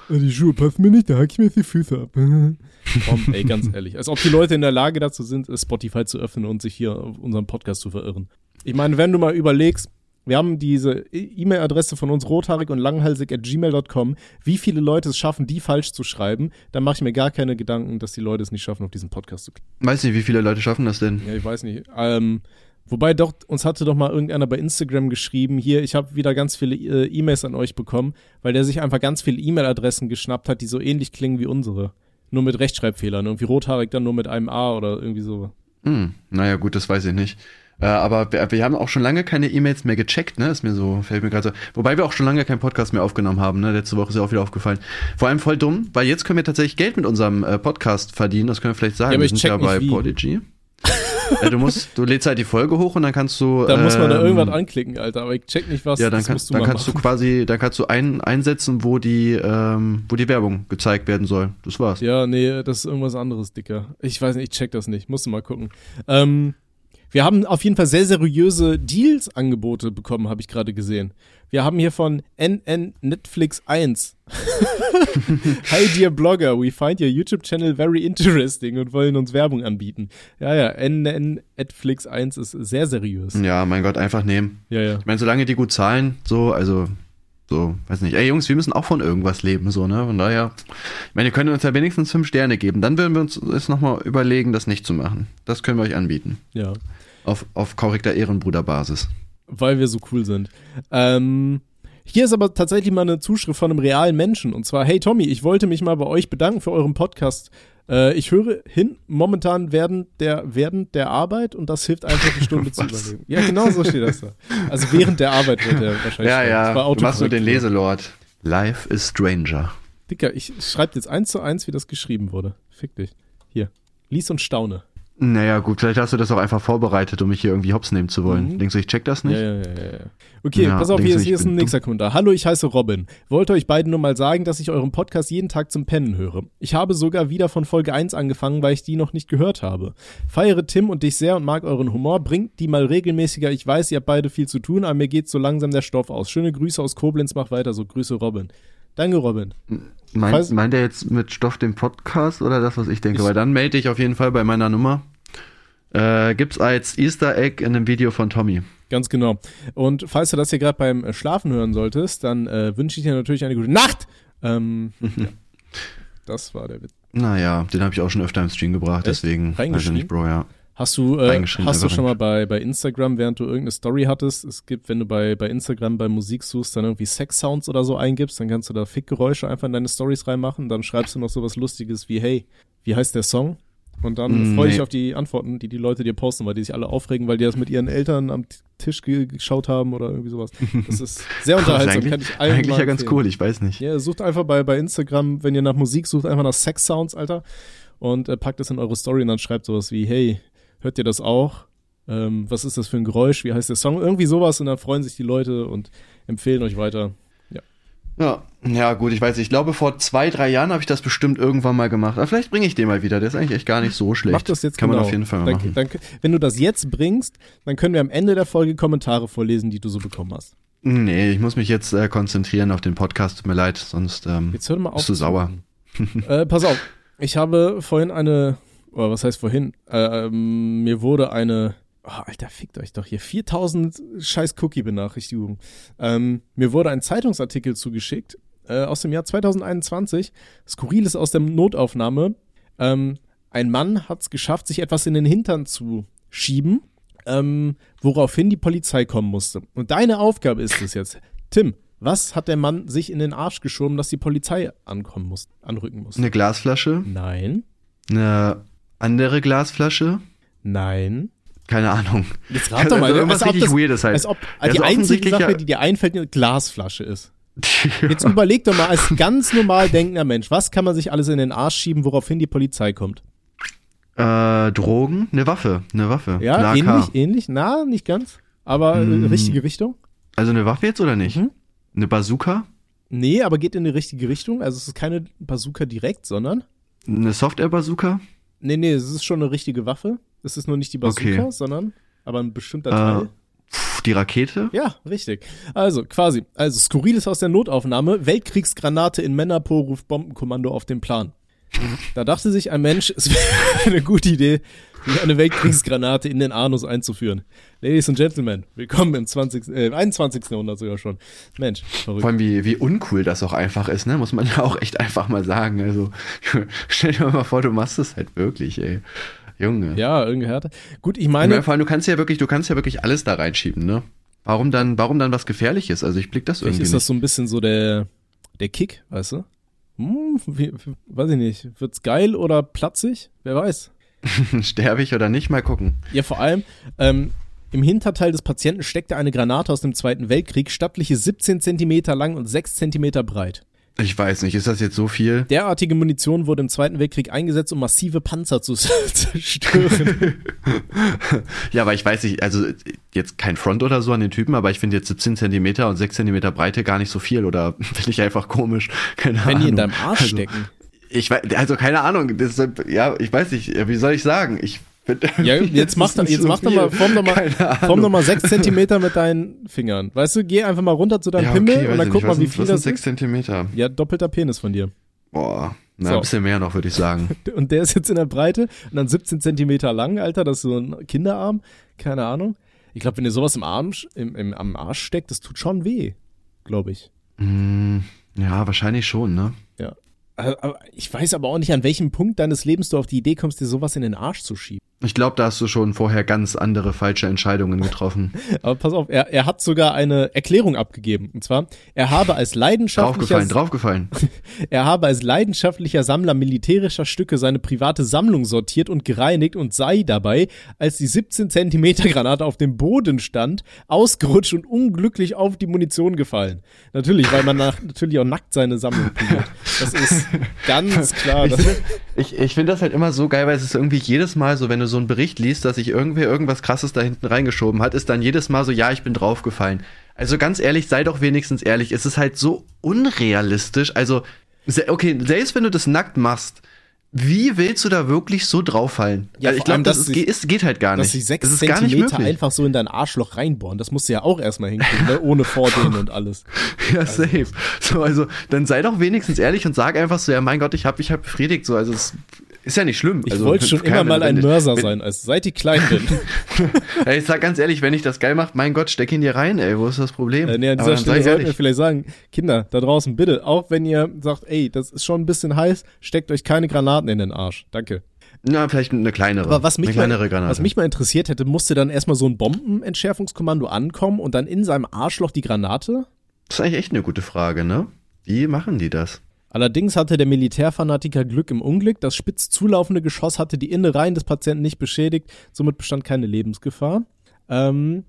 Speaker 3: Die Schuhe passen mir nicht, da hack ich mir jetzt die Füße ab. [LAUGHS] Komm, ey, ganz ehrlich. Als ob die Leute in der Lage dazu sind, Spotify zu öffnen und sich hier auf unseren Podcast zu verirren. Ich meine, wenn du mal überlegst, wir haben diese E-Mail-Adresse von uns rothaarig und langhalsig at gmail.com. Wie viele Leute es schaffen, die falsch zu schreiben, dann mache ich mir gar keine Gedanken, dass die Leute es nicht schaffen, auf diesen Podcast zu klicken.
Speaker 2: Weiß nicht, wie viele Leute schaffen das denn?
Speaker 3: Ja, ich weiß nicht. Ähm, wobei doch, uns hatte doch mal irgendeiner bei Instagram geschrieben, hier, ich habe wieder ganz viele äh, E-Mails an euch bekommen, weil der sich einfach ganz viele E-Mail-Adressen geschnappt hat, die so ähnlich klingen wie unsere. Nur mit Rechtschreibfehlern. Irgendwie rothaarig dann nur mit einem A oder irgendwie so.
Speaker 2: Hm, naja, gut, das weiß ich nicht. Äh, aber wir, wir haben auch schon lange keine E-Mails mehr gecheckt, ne? Ist mir so, fällt mir gerade so. Wobei wir auch schon lange keinen Podcast mehr aufgenommen haben, ne? Letzte Woche ist ja auch wieder aufgefallen. Vor allem voll dumm, weil jetzt können wir tatsächlich Geld mit unserem äh, Podcast verdienen, das können wir vielleicht sagen.
Speaker 3: Ja,
Speaker 2: wir sind ja
Speaker 3: nicht
Speaker 2: bei. Podigy. [LAUGHS] Ja, du musst, du lädst halt die Folge hoch und dann kannst du.
Speaker 3: Da muss man da
Speaker 2: ähm,
Speaker 3: irgendwas anklicken, Alter. Aber ich check nicht was.
Speaker 2: Ja, dann,
Speaker 3: das
Speaker 2: kann,
Speaker 3: du
Speaker 2: dann kannst du
Speaker 3: machen.
Speaker 2: quasi, dann kannst du ein, einsetzen, wo die, ähm, wo die Werbung gezeigt werden soll. Das war's.
Speaker 3: Ja, nee, das ist irgendwas anderes, Dicker. Ich weiß nicht, ich check das nicht. Musst du mal gucken. Ähm, wir haben auf jeden Fall sehr seriöse Deals-Angebote bekommen, habe ich gerade gesehen. Wir haben hier von NN Netflix 1. [LAUGHS] Hi dear Blogger, we find your YouTube channel very interesting und wollen uns Werbung anbieten. Ja, ja, NN Netflix 1 ist sehr seriös.
Speaker 2: Ja, mein Gott, einfach nehmen.
Speaker 3: Ja, ja.
Speaker 2: Ich meine, solange die gut zahlen, so, also, so, weiß nicht. Ey, Jungs, wir müssen auch von irgendwas leben, so, ne? Von daher, ich meine, ihr könnt uns ja wenigstens fünf Sterne geben. Dann würden wir uns jetzt nochmal überlegen, das nicht zu machen. Das können wir euch anbieten.
Speaker 3: Ja.
Speaker 2: Auf, auf korrekter Ehrenbruderbasis.
Speaker 3: Weil wir so cool sind. Ähm, hier ist aber tatsächlich mal eine Zuschrift von einem realen Menschen. Und zwar, hey Tommy, ich wollte mich mal bei euch bedanken für euren Podcast. Äh, ich höre hin, momentan während der, während der Arbeit und das hilft einfach, die Stunde [LAUGHS] zu überleben. Ja, genau so steht das da. Also während der Arbeit wird er wahrscheinlich.
Speaker 2: Ja,
Speaker 3: schreiben.
Speaker 2: ja, du machst nur den. Leselord. Life is Stranger.
Speaker 3: Dicker, ich schreibe jetzt eins zu eins, wie das geschrieben wurde. Fick dich. Hier. Lies und staune.
Speaker 2: Naja, gut, vielleicht hast du das auch einfach vorbereitet, um mich hier irgendwie hops nehmen zu wollen.
Speaker 3: Mhm.
Speaker 2: Denkst du, ich check das nicht?
Speaker 3: Ja, ja, ja, ja. Okay,
Speaker 2: Ja,
Speaker 3: pass auf, hier ist, hier ist ein nächster Kommentar. Hallo, ich heiße Robin. Wollte euch beiden nur mal sagen, dass ich euren Podcast jeden Tag zum Pennen höre. Ich habe sogar wieder von Folge 1 angefangen, weil ich die noch nicht gehört habe. Feiere Tim und dich sehr und mag euren Humor. Bringt die mal regelmäßiger. Ich weiß, ihr habt beide viel zu tun, aber mir geht so langsam der Stoff aus. Schöne Grüße aus Koblenz, mach weiter so. Grüße Robin. Danke, Robin.
Speaker 2: Meint, meint er jetzt mit Stoff den Podcast oder das, was ich denke?
Speaker 3: Ich-
Speaker 2: Weil dann melde ich auf jeden Fall bei meiner Nummer. Äh, gibt's als Easter Egg in einem Video von Tommy.
Speaker 3: Ganz genau. Und falls du das hier gerade beim Schlafen hören solltest, dann äh, wünsche ich dir natürlich eine gute Nacht. Ähm, [LAUGHS] ja. Das war der Witz.
Speaker 2: Naja, den habe ich auch schon öfter im Stream gebracht,
Speaker 3: Echt?
Speaker 2: deswegen. Weiß ich
Speaker 3: Reingeschrieben?
Speaker 2: nicht, Bro, ja.
Speaker 3: Hast du, äh, hast du schon mal bei, bei Instagram, während du irgendeine Story hattest, es gibt, wenn du bei, bei Instagram bei Musik suchst, dann irgendwie Sex-Sounds oder so eingibst, dann kannst du da Fickgeräusche einfach in deine Stories reinmachen, dann schreibst du noch sowas Lustiges wie, hey, wie heißt der Song? Und dann
Speaker 2: Mm,
Speaker 3: freu dich
Speaker 2: nee.
Speaker 3: auf die Antworten, die die Leute dir posten, weil die sich alle aufregen, weil die das mit ihren Eltern am Tisch ge geschaut haben oder irgendwie sowas. Das ist sehr [LAUGHS]
Speaker 2: ist
Speaker 3: unterhaltsam,
Speaker 2: eigentlich
Speaker 3: kann ich allen
Speaker 2: eigentlich
Speaker 3: mal
Speaker 2: ja ganz
Speaker 3: empfehlen.
Speaker 2: cool, ich weiß nicht.
Speaker 3: Ja, sucht einfach bei, bei Instagram, wenn ihr nach Musik sucht, einfach nach Sex-Sounds, Alter. Und äh, packt das in eure Story und dann schreibt sowas wie, hey, hört ihr das auch? Ähm, was ist das für ein Geräusch? Wie heißt der Song? Irgendwie sowas und dann freuen sich die Leute und empfehlen euch weiter.
Speaker 2: Ja, ja gut, ich weiß nicht. Ich glaube, vor zwei, drei Jahren habe ich das bestimmt irgendwann mal gemacht. Aber vielleicht bringe ich den mal wieder. Der ist eigentlich echt gar nicht so schlecht.
Speaker 3: Mach das jetzt
Speaker 2: Kann
Speaker 3: genau.
Speaker 2: man auf jeden Fall mal
Speaker 3: dann,
Speaker 2: machen.
Speaker 3: Dann, wenn du das jetzt bringst, dann können wir am Ende der Folge Kommentare vorlesen, die du so bekommen hast.
Speaker 2: Nee, ich muss mich jetzt äh, konzentrieren auf den Podcast. Tut mir leid, sonst ähm,
Speaker 3: Jetzt hör mal auf.
Speaker 2: bist du sauer.
Speaker 3: äh, pass auf, ich habe vorhin eine, oder was heißt vorhin? Äh, ähm, mir wurde eine, oh, Alter, fickt euch doch hier, 4000 scheiß Cookie-Benachrichtigungen. Ähm, mir wurde ein Zeitungsartikel zugeschickt äh, aus dem Jahr 2021, Skurriles aus der Notaufnahme. Ähm, ein Mann hat es geschafft, sich etwas in den Hintern zu schieben, ähm, woraufhin die Polizei kommen musste. Und deine Aufgabe ist es jetzt, Tim, was hat der Mann sich in den Arsch geschoben, dass die Polizei ankommen muss, anrücken muss?
Speaker 2: Eine Glasflasche,
Speaker 3: Nein,
Speaker 2: eine andere Glasflasche,
Speaker 3: nein.
Speaker 2: keine Ahnung.
Speaker 3: Jetzt rat doch mal,
Speaker 2: Also irgendwas
Speaker 3: als
Speaker 2: richtig
Speaker 3: das,
Speaker 2: Weirdes halt.
Speaker 3: als ob
Speaker 2: Ja,
Speaker 3: die einzige Sache,
Speaker 2: ja-
Speaker 3: die dir einfällt, eine Glasflasche ist. [LAUGHS] Jetzt überleg doch mal als ganz normal denkender Mensch, was kann man sich alles in den Arsch schieben, woraufhin die Polizei kommt?
Speaker 2: Äh, Drogen, eine Waffe, eine Waffe.
Speaker 3: Ja,
Speaker 2: AK.
Speaker 3: ähnlich, ähnlich, na, nicht ganz, aber äh,
Speaker 2: Hm.
Speaker 3: richtige Richtung.
Speaker 2: Also eine Waffe jetzt oder nicht?
Speaker 3: Mhm.
Speaker 2: Eine Bazooka?
Speaker 3: Nee, aber geht in die richtige Richtung. Also es ist keine Bazooka direkt, sondern
Speaker 2: Eine Software-Bazooka?
Speaker 3: Nee, nee, es ist schon eine richtige Waffe. Es ist nur nicht die Bazooka,
Speaker 2: Okay.
Speaker 3: sondern aber ein bestimmter
Speaker 2: Äh,
Speaker 3: Teil.
Speaker 2: Pff, die Rakete?
Speaker 3: Ja, richtig. Also, quasi. Also, Skurriles aus der Notaufnahme. Weltkriegsgranate in Männerpo ruft Bombenkommando auf den Plan. Da dachte sich ein Mensch, es wäre [LAUGHS] eine gute Idee, eine Weltkriegsgranate in den Anus einzuführen. Ladies and Gentlemen, willkommen im 20., äh, 21. Jahrhundert sogar schon. Mensch,
Speaker 2: Vor
Speaker 3: verrückt.
Speaker 2: allem, wie, wie uncool das auch einfach ist, ne? Muss man [LAUGHS] ja auch echt einfach mal sagen. Also, [LAUGHS] stell dir mal vor, du machst es halt wirklich, ey. Junge.
Speaker 3: Ja, irgendwie härter. Gut, ich meine,
Speaker 2: vor allem, du kannst ja wirklich, du kannst ja wirklich alles da reinschieben, ne? Warum dann, warum dann was Gefährliches? Also ich blick das
Speaker 3: vielleicht
Speaker 2: irgendwie
Speaker 3: ist das so ein bisschen so der, der Kick, weißt du? Hm, wie, weiß ich nicht. Wird's geil oder platzig? Wer weiß. [LAUGHS]
Speaker 2: Sterbe ich oder nicht? Mal gucken.
Speaker 3: Ja, vor allem, ähm, im Hinterteil des Patienten steckte eine Granate aus dem Zweiten Weltkrieg, stattliche 17 Zentimeter lang und 6 Zentimeter breit.
Speaker 2: Ich weiß nicht, ist das jetzt so viel?
Speaker 3: Derartige Munition wurde im Zweiten Weltkrieg eingesetzt, um massive Panzer zu [LAUGHS] zerstören. [LAUGHS]
Speaker 2: ja, aber ich weiß nicht, also jetzt kein Front oder so an den Typen, aber ich finde jetzt 17 Zentimeter und 6 Zentimeter Breite gar nicht so viel oder [LAUGHS] finde ich einfach komisch. Keine
Speaker 3: Wenn
Speaker 2: Ahnung.
Speaker 3: die in deinem Arsch
Speaker 2: also,
Speaker 3: stecken.
Speaker 2: Ich weiß, also keine Ahnung, das, ja, ich weiß nicht, wie soll ich sagen? Ich
Speaker 3: Ja, jetzt mach, doch, jetzt
Speaker 2: so
Speaker 3: mach mal, form doch mal, form doch mal sechs Zentimeter mit deinen Fingern. Weißt du, geh einfach mal runter zu deinem
Speaker 2: ja,
Speaker 3: Pimmel
Speaker 2: okay,
Speaker 3: und
Speaker 2: weiß
Speaker 3: dann guck
Speaker 2: nicht.
Speaker 3: mal, wie viel das
Speaker 2: sechs
Speaker 3: ist.
Speaker 2: Zentimeter.
Speaker 3: Ja, doppelter Penis von dir.
Speaker 2: Boah, na,
Speaker 3: So.
Speaker 2: ein bisschen mehr noch, würde ich sagen. [LAUGHS]
Speaker 3: Und der ist jetzt in der Breite und dann 17 Zentimeter lang, Alter, das ist so ein Kinderarm. Keine Ahnung. Ich glaube, wenn dir sowas im Arm, im, im, am Arsch steckt, das tut schon weh. Glaube ich.
Speaker 2: Hm, ja, wahrscheinlich schon, ne?
Speaker 3: Ja. Aber ich weiß aber auch nicht, an welchem Punkt deines Lebens du auf die Idee kommst, dir sowas in den Arsch zu schieben.
Speaker 2: Ich glaube, da hast du schon vorher ganz andere falsche Entscheidungen getroffen. [LAUGHS]
Speaker 3: Aber pass auf, er, er hat sogar eine Erklärung abgegeben. Und zwar, er habe als leidenschaftlicher,
Speaker 2: draufgefallen, draufgefallen. [LAUGHS]
Speaker 3: er habe als leidenschaftlicher Sammler militärischer Stücke seine private Sammlung sortiert und gereinigt und sei dabei, als die 17 Zentimeter Granate auf dem Boden stand, ausgerutscht und unglücklich auf die Munition gefallen. Natürlich, weil man nach, natürlich auch nackt seine Sammlung prügelt. Das ist [LAUGHS] ganz klar.
Speaker 2: Ich finde ich, ich find das halt immer so geil, weil es ist irgendwie jedes Mal so, wenn du so einen Bericht liest, dass sich irgendwer irgendwas krasses da hinten reingeschoben hat, ist dann jedes Mal so, ja, ich bin draufgefallen. Also ganz ehrlich, sei doch wenigstens ehrlich, es ist halt so unrealistisch. Also, okay, selbst wenn du das nackt machst, wie willst du da wirklich so drauffallen?
Speaker 3: Ja,
Speaker 2: also ich glaube, das
Speaker 3: dass
Speaker 2: ist, geht, ist, geht halt gar nicht.
Speaker 3: dass sich sechs
Speaker 2: das ist gar nicht
Speaker 3: Zentimeter einfach so in dein Arschloch reinbohren. Das musst du ja auch erstmal hinkriegen, ne? ohne Vordehnen und alles. [LAUGHS]
Speaker 2: Ja, safe. So, also, dann sei doch wenigstens ehrlich und sag einfach so, ja, mein Gott, ich hab, ich hab befriedigt, so, also, es ist ja nicht schlimm.
Speaker 3: Ich
Speaker 2: also,
Speaker 3: wollte schon [LAUGHS] immer mal ein Mörser sein, als seit ich klein bin. [LAUGHS]
Speaker 2: Ja, ich sag ganz ehrlich, wenn ich das geil mache, mein Gott, steck ihn dir rein, ey, wo ist das Problem?
Speaker 3: Äh, nee, an dieser Stelle sollten wir vielleicht sagen, Kinder, da draußen bitte, auch wenn ihr sagt, ey, das ist schon ein bisschen heiß, steckt euch keine Granaten in den Arsch. Danke.
Speaker 2: Na, vielleicht eine kleinere.
Speaker 3: Aber was mich,
Speaker 2: eine kleinere
Speaker 3: mal,
Speaker 2: Granate.
Speaker 3: was mich mal interessiert hätte, musste dann erstmal so ein Bombenentschärfungskommando ankommen und dann in seinem Arschloch die Granate?
Speaker 2: das ist eigentlich echt eine gute Frage, ne? Wie machen die das?
Speaker 3: Allerdings hatte der Militärfanatiker Glück im Unglück. Das spitz zulaufende Geschoss hatte die Innereien des Patienten nicht beschädigt, somit bestand keine Lebensgefahr. Ähm,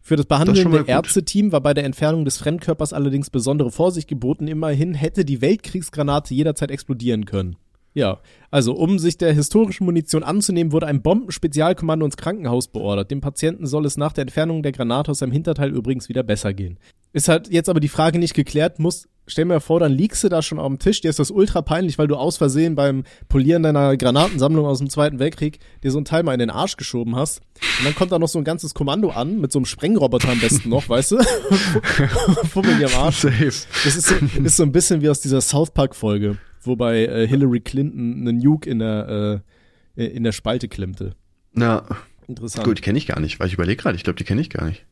Speaker 3: für das
Speaker 2: Das
Speaker 3: behandelnde
Speaker 2: gut.
Speaker 3: Ärzteteam war bei der Entfernung des Fremdkörpers allerdings besondere Vorsicht geboten. Immerhin hätte die Weltkriegsgranate jederzeit explodieren können. Ja, also um sich der historischen Munition anzunehmen, wurde ein Bombenspezialkommando ins Krankenhaus beordert. Dem Patienten soll es nach der Entfernung der Granate aus seinem Hinterteil übrigens wieder besser gehen. Ist halt jetzt aber die Frage nicht geklärt, muss, stell mir vor, dann liegst du da schon auf dem Tisch, dir ist das ultra peinlich, weil du aus Versehen beim Polieren deiner Granatensammlung aus dem Zweiten Weltkrieg dir so ein Teil mal in den Arsch geschoben hast. Und dann kommt da noch so ein ganzes Kommando an, mit so einem Sprengroboter am besten noch, weißt du? [LAUGHS] Fummel dir am Arsch.
Speaker 2: Safe.
Speaker 3: Das ist so, ist so ein bisschen wie aus dieser South Park Folge, wo bei äh, Hillary Clinton einen Nuke in der, äh, in der Spalte klemmte.
Speaker 2: Na,
Speaker 3: Interessant.
Speaker 2: gut, die kenne ich gar nicht, weil ich überlege gerade, ich glaube, die kenne ich gar nicht.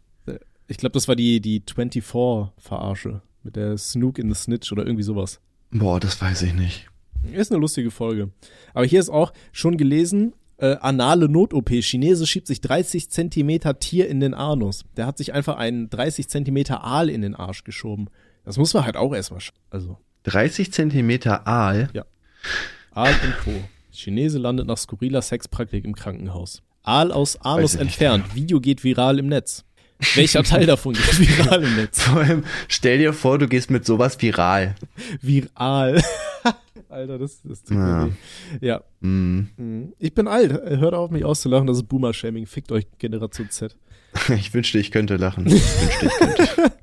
Speaker 3: Ich glaube, das war die, die 24-Verarsche mit der Snook in the Snitch oder irgendwie sowas.
Speaker 2: Boah, das weiß ich nicht.
Speaker 3: Ist eine lustige Folge. Aber hier ist auch schon gelesen, äh, anale Not-OP. Chinese schiebt sich 30 Zentimeter Tier in den Anus. Der hat sich einfach einen 30 Zentimeter Aal in den Arsch geschoben. Das muss man halt auch erstmal, sch- also
Speaker 2: 30 Zentimeter Aal.
Speaker 3: Aal und Co. Chinese landet nach skurriler Sexpraktik im Krankenhaus. Aal aus Anus entfernt. Video geht viral im Netz. Welcher Teil davon geht viral im Netz?
Speaker 2: Vor allem, stell dir vor, du gehst mit sowas viral.
Speaker 3: Viral. [LAUGHS] Alter, das, das tut
Speaker 2: Ja.
Speaker 3: mir weh. Ja. Mhm. Ich bin alt. Hört auf, mich auszulachen. Das ist Boomer-Shaming. Fickt euch Generation Z. [LAUGHS]
Speaker 2: Ich wünschte, ich könnte lachen. Ich wünschte, ich könnte. [LAUGHS]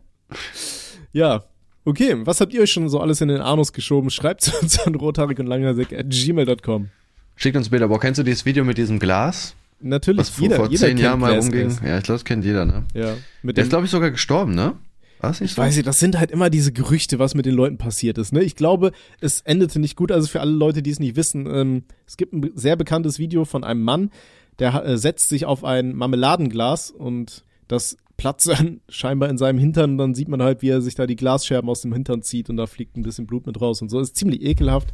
Speaker 3: Ja. Okay, was habt ihr euch schon so alles in den Anus geschoben? Schreibt uns an rothaarig und langhaarsick at gmail.com.
Speaker 2: Schickt uns Bilder. Boah, kennst du dieses Video mit diesem Glas?
Speaker 3: Natürlich,
Speaker 2: Was
Speaker 3: jeder,
Speaker 2: vor
Speaker 3: jeder
Speaker 2: zehn
Speaker 3: kennt
Speaker 2: Jahren mal rumging?
Speaker 3: Ace.
Speaker 2: Ja, ich glaube, das kennt jeder, ne?
Speaker 3: Ja.
Speaker 2: Der ist, glaube ich, sogar gestorben, ne? Nicht
Speaker 3: Ich
Speaker 2: so?
Speaker 3: weiß nicht, das sind halt immer diese Gerüchte, was mit den Leuten passiert ist. Ne? Ich glaube, es endete nicht gut. Also für alle Leute, die es nicht wissen, ähm, es gibt ein sehr bekanntes Video von einem Mann, der äh, setzt sich auf ein Marmeladenglas und das platzt [LAUGHS] dann scheinbar in seinem Hintern und dann sieht man halt, wie er sich da die Glasscherben aus dem Hintern zieht und da fliegt ein bisschen Blut mit raus und so. Das ist ziemlich ekelhaft.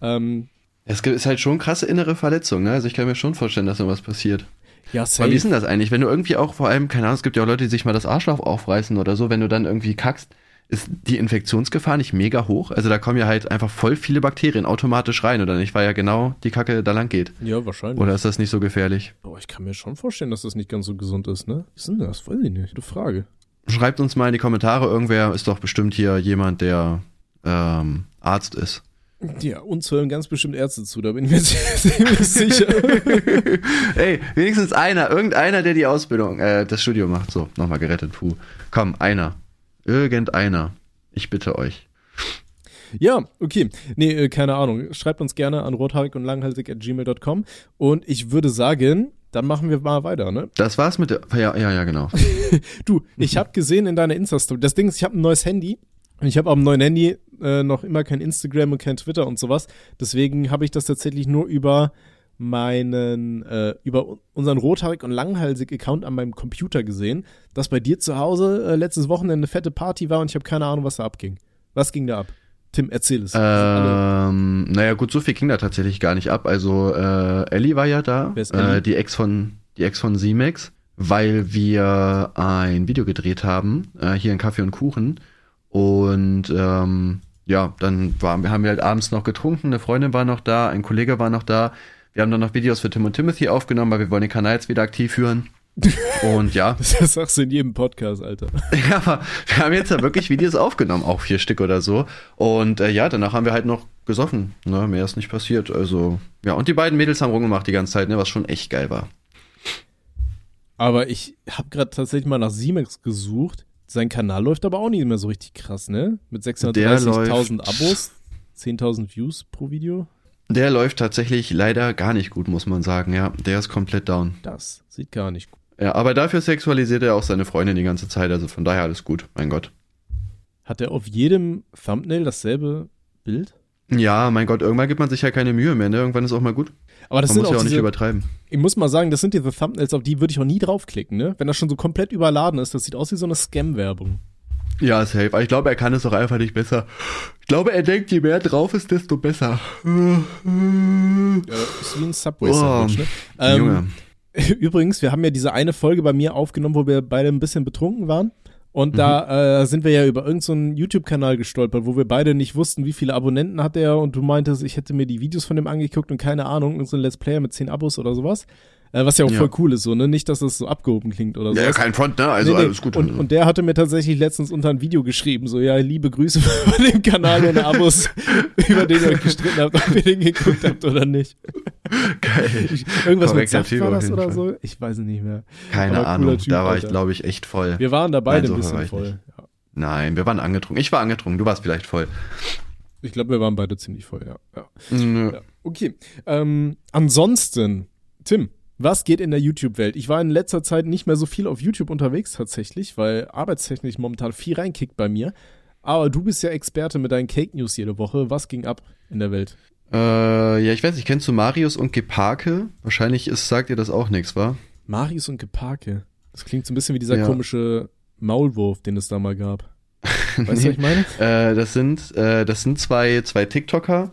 Speaker 3: Ähm,
Speaker 2: Es gibt- ist halt schon krasse innere Verletzung, ne? Also ich kann mir schon vorstellen, dass da was passiert.
Speaker 3: ja,
Speaker 2: Aber wie ist
Speaker 3: safe.
Speaker 2: denn das eigentlich? Wenn du irgendwie auch vor allem, keine Ahnung, es gibt ja auch Leute, die sich mal das Arschloch aufreißen oder so, wenn du dann irgendwie kackst, ist die Infektionsgefahr nicht mega hoch? Also da kommen ja halt einfach voll viele Bakterien automatisch rein, oder nicht? Weil ja genau die Kacke da lang geht.
Speaker 3: Ja, wahrscheinlich.
Speaker 2: Oder ist das nicht so gefährlich?
Speaker 3: Boah, ich kann mir schon vorstellen, dass das nicht ganz so gesund ist, ne? Was ist denn das? Weiß ich nicht. Gute Frage.
Speaker 2: Schreibt uns mal in die Kommentare, irgendwer ist doch bestimmt hier jemand, der ähm, Arzt ist.
Speaker 3: Ja, uns hören ganz bestimmt Ärzte zu, da bin ich mir [LAUGHS] ziemlich sicher. [LAUGHS]
Speaker 2: Ey, wenigstens einer, irgendeiner, der die Ausbildung, äh, das Studium macht. So, nochmal gerettet, puh. Komm, einer. Irgendeiner. Ich bitte euch.
Speaker 3: Ja, okay. Nee, äh, keine Ahnung. Schreibt uns gerne an rothaarig und langhalsig at gmail.com. Und ich würde sagen, dann machen wir mal weiter, ne?
Speaker 2: Das war's mit der. Ja, ja, ja, genau. [LAUGHS]
Speaker 3: Du, ich habe gesehen in deiner Insta-Story, das Ding ist, ich habe ein neues Handy. Und ich habe auf dem neuen Handy äh, noch immer kein Instagram und kein Twitter und sowas. Deswegen habe ich das tatsächlich nur über meinen, äh, über unseren rothaarig und langhalsig Account an meinem Computer gesehen, dass bei dir zu Hause äh, letztes Wochenende eine fette Party war und ich habe keine Ahnung, was da abging. Was ging da ab? Tim, erzähl es.
Speaker 2: Ähm, naja, gut, so viel ging da tatsächlich gar nicht ab. Also, äh, Ellie war ja da, äh, die Ex von, die Ex von Simex, weil wir ein Video gedreht haben, äh, hier in Kaffee und Kuchen. Und ähm, ja, dann waren, wir haben wir halt abends noch getrunken, eine Freundin war noch da, ein Kollege war noch da. Wir haben dann noch Videos für Tim und Timothy aufgenommen, weil wir wollen den Kanal jetzt wieder aktiv führen. Und ja, [LAUGHS]
Speaker 3: Das sagst du in jedem Podcast, Alter. [LAUGHS]
Speaker 2: ja, aber wir haben jetzt ja wirklich Videos aufgenommen, auch vier Stück oder so. Und äh, ja, danach haben wir halt noch gesoffen. Ne? Mehr ist nicht passiert. Also, ja, und die beiden Mädels haben rumgemacht die ganze Zeit, ne? was schon echt geil war.
Speaker 3: Aber ich habe gerade tatsächlich mal nach Simex gesucht. Sein Kanal läuft aber auch nicht mehr so richtig krass, ne? Mit
Speaker 2: Der
Speaker 3: 630.000
Speaker 2: läuft-
Speaker 3: Abos, 10.000 Views pro Video.
Speaker 2: Der läuft tatsächlich leider gar nicht gut, muss man sagen. Ja, der ist komplett down.
Speaker 3: Das sieht gar nicht gut.
Speaker 2: Ja, aber dafür sexualisiert er auch seine Freundin die ganze Zeit. Also von daher alles gut, mein Gott.
Speaker 3: Hat er auf jedem Thumbnail dasselbe Bild?
Speaker 2: Ja, mein Gott, irgendwann gibt man sich ja keine Mühe mehr, ne? Irgendwann ist auch mal gut.
Speaker 3: Aber das
Speaker 2: Man
Speaker 3: sind
Speaker 2: muss
Speaker 3: auch
Speaker 2: ja auch nicht
Speaker 3: diese,
Speaker 2: übertreiben.
Speaker 3: ich muss mal sagen, das sind diese Thumbnails, auf die würde ich auch nie draufklicken, ne? Wenn das schon so komplett überladen ist, das sieht aus wie so eine Scam-Werbung.
Speaker 2: Ja, safe. Aber ich glaube, er kann es auch einfach nicht besser. Ich glaube, er denkt, je mehr drauf ist, desto besser.
Speaker 3: Ja, ist wie ein Subway-Sandwich, ne? Ähm,
Speaker 2: Junge. [LAUGHS]
Speaker 3: Übrigens, wir haben ja diese eine Folge bei mir aufgenommen, wo wir beide ein bisschen betrunken waren. Und da äh, sind wir ja über irgendeinen so YouTube-Kanal gestolpert, wo wir beide nicht wussten, wie viele Abonnenten hat er. Und du meintest, ich hätte mir die Videos von dem angeguckt und keine Ahnung, irgend so Let's Player mit 10 Abos oder sowas. Äh, was ja auch
Speaker 2: Ja.
Speaker 3: voll cool ist, so, ne? Nicht, dass das so abgehoben klingt oder so.
Speaker 2: Ja, kein Front, ne? Also
Speaker 3: Nee, nee.
Speaker 2: alles gut.
Speaker 3: Und, und der hatte mir tatsächlich letztens unter ein Video geschrieben, so, ja, liebe Grüße [LAUGHS] von dem Kanal ohne Abos, [LAUGHS] über den ihr euch gestritten habt, ob ihr den geguckt habt oder nicht.
Speaker 2: Geil.
Speaker 3: Irgendwas mit
Speaker 2: Korrekter
Speaker 3: Saft war das oder
Speaker 2: Fall.
Speaker 3: so? Ich weiß es nicht mehr.
Speaker 2: Keine Ahnung.
Speaker 3: Typ,
Speaker 2: da war ich, glaube ich, echt voll.
Speaker 3: Wir waren da beide
Speaker 2: Nein,
Speaker 3: ein
Speaker 2: so war
Speaker 3: bisschen
Speaker 2: ich
Speaker 3: voll. Ja.
Speaker 2: Nein, wir waren angetrunken. Ich war angetrunken, du warst vielleicht voll.
Speaker 3: Ich glaube, wir waren beide ziemlich voll, ja. ja.
Speaker 2: Nö.
Speaker 3: ja. Okay. Ähm, ansonsten, Tim, was geht in der YouTube-Welt? Ich war in letzter Zeit nicht mehr so viel auf YouTube unterwegs tatsächlich, weil arbeitstechnisch momentan viel reinkickt bei mir. Aber du bist ja Experte mit deinen Cake News jede Woche. Was ging ab in der Welt?
Speaker 2: Äh, ja, ich weiß nicht, kennst du Marius und Geparke? Wahrscheinlich ist, sagt dir das auch nichts, wa?
Speaker 3: Marius und Geparke. Das klingt so ein bisschen wie dieser
Speaker 2: Ja.
Speaker 3: komische Maulwurf, den es da mal gab. [LAUGHS] Weißt du, was ich meine?
Speaker 2: Äh, das sind, äh, das sind zwei, zwei TikToker,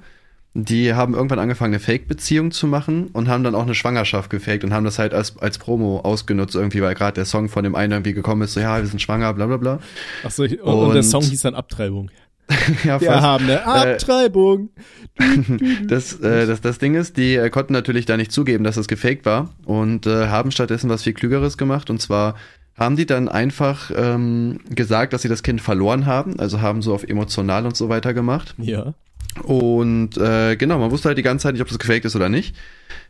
Speaker 2: die haben irgendwann angefangen, eine Fake-Beziehung zu machen und haben dann auch eine Schwangerschaft gefaked und haben das halt als, als Promo ausgenutzt, irgendwie, weil gerade der Song von dem einen irgendwie gekommen ist, so, ja, wir sind schwanger, bla bla bla.
Speaker 3: Achso, und, und der Song hieß dann Abtreibung. [LAUGHS]
Speaker 2: ja,
Speaker 3: Wir haben eine Abtreibung. [LAUGHS]
Speaker 2: Das, äh, das, das Ding ist, die äh, konnten natürlich da nicht zugeben, dass es gefaked war und äh, haben stattdessen was viel Klügeres gemacht. Und zwar haben die dann einfach ähm, gesagt, dass sie das Kind verloren haben, also haben so auf emotional und so weiter gemacht.
Speaker 3: Ja.
Speaker 2: Und äh, genau, man wusste halt die ganze Zeit nicht, ob das gefaked ist oder nicht.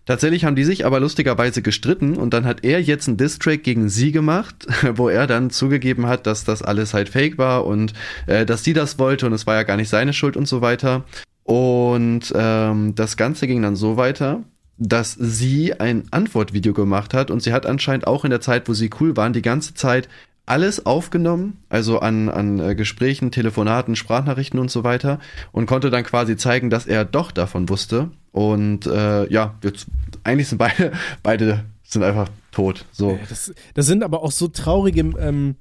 Speaker 2: Tatsächlich haben die sich aber lustigerweise gestritten und dann hat er jetzt einen Distrack gegen sie gemacht, [LAUGHS] wo er dann zugegeben hat, dass das alles halt fake war und äh, dass sie das wollte und es war ja gar nicht seine Schuld und so weiter. Und ähm, das Ganze ging dann so weiter, dass sie ein Antwortvideo gemacht hat und sie hat anscheinend auch in der Zeit, wo sie cool waren, die ganze Zeit alles aufgenommen, also an, an äh, Gesprächen, Telefonaten, Sprachnachrichten und so weiter und konnte dann quasi zeigen, dass er doch davon wusste. Und äh, ja, jetzt, eigentlich sind beide, [LAUGHS] beide sind einfach tot. So.
Speaker 3: Das, das sind aber auch so traurige ähm,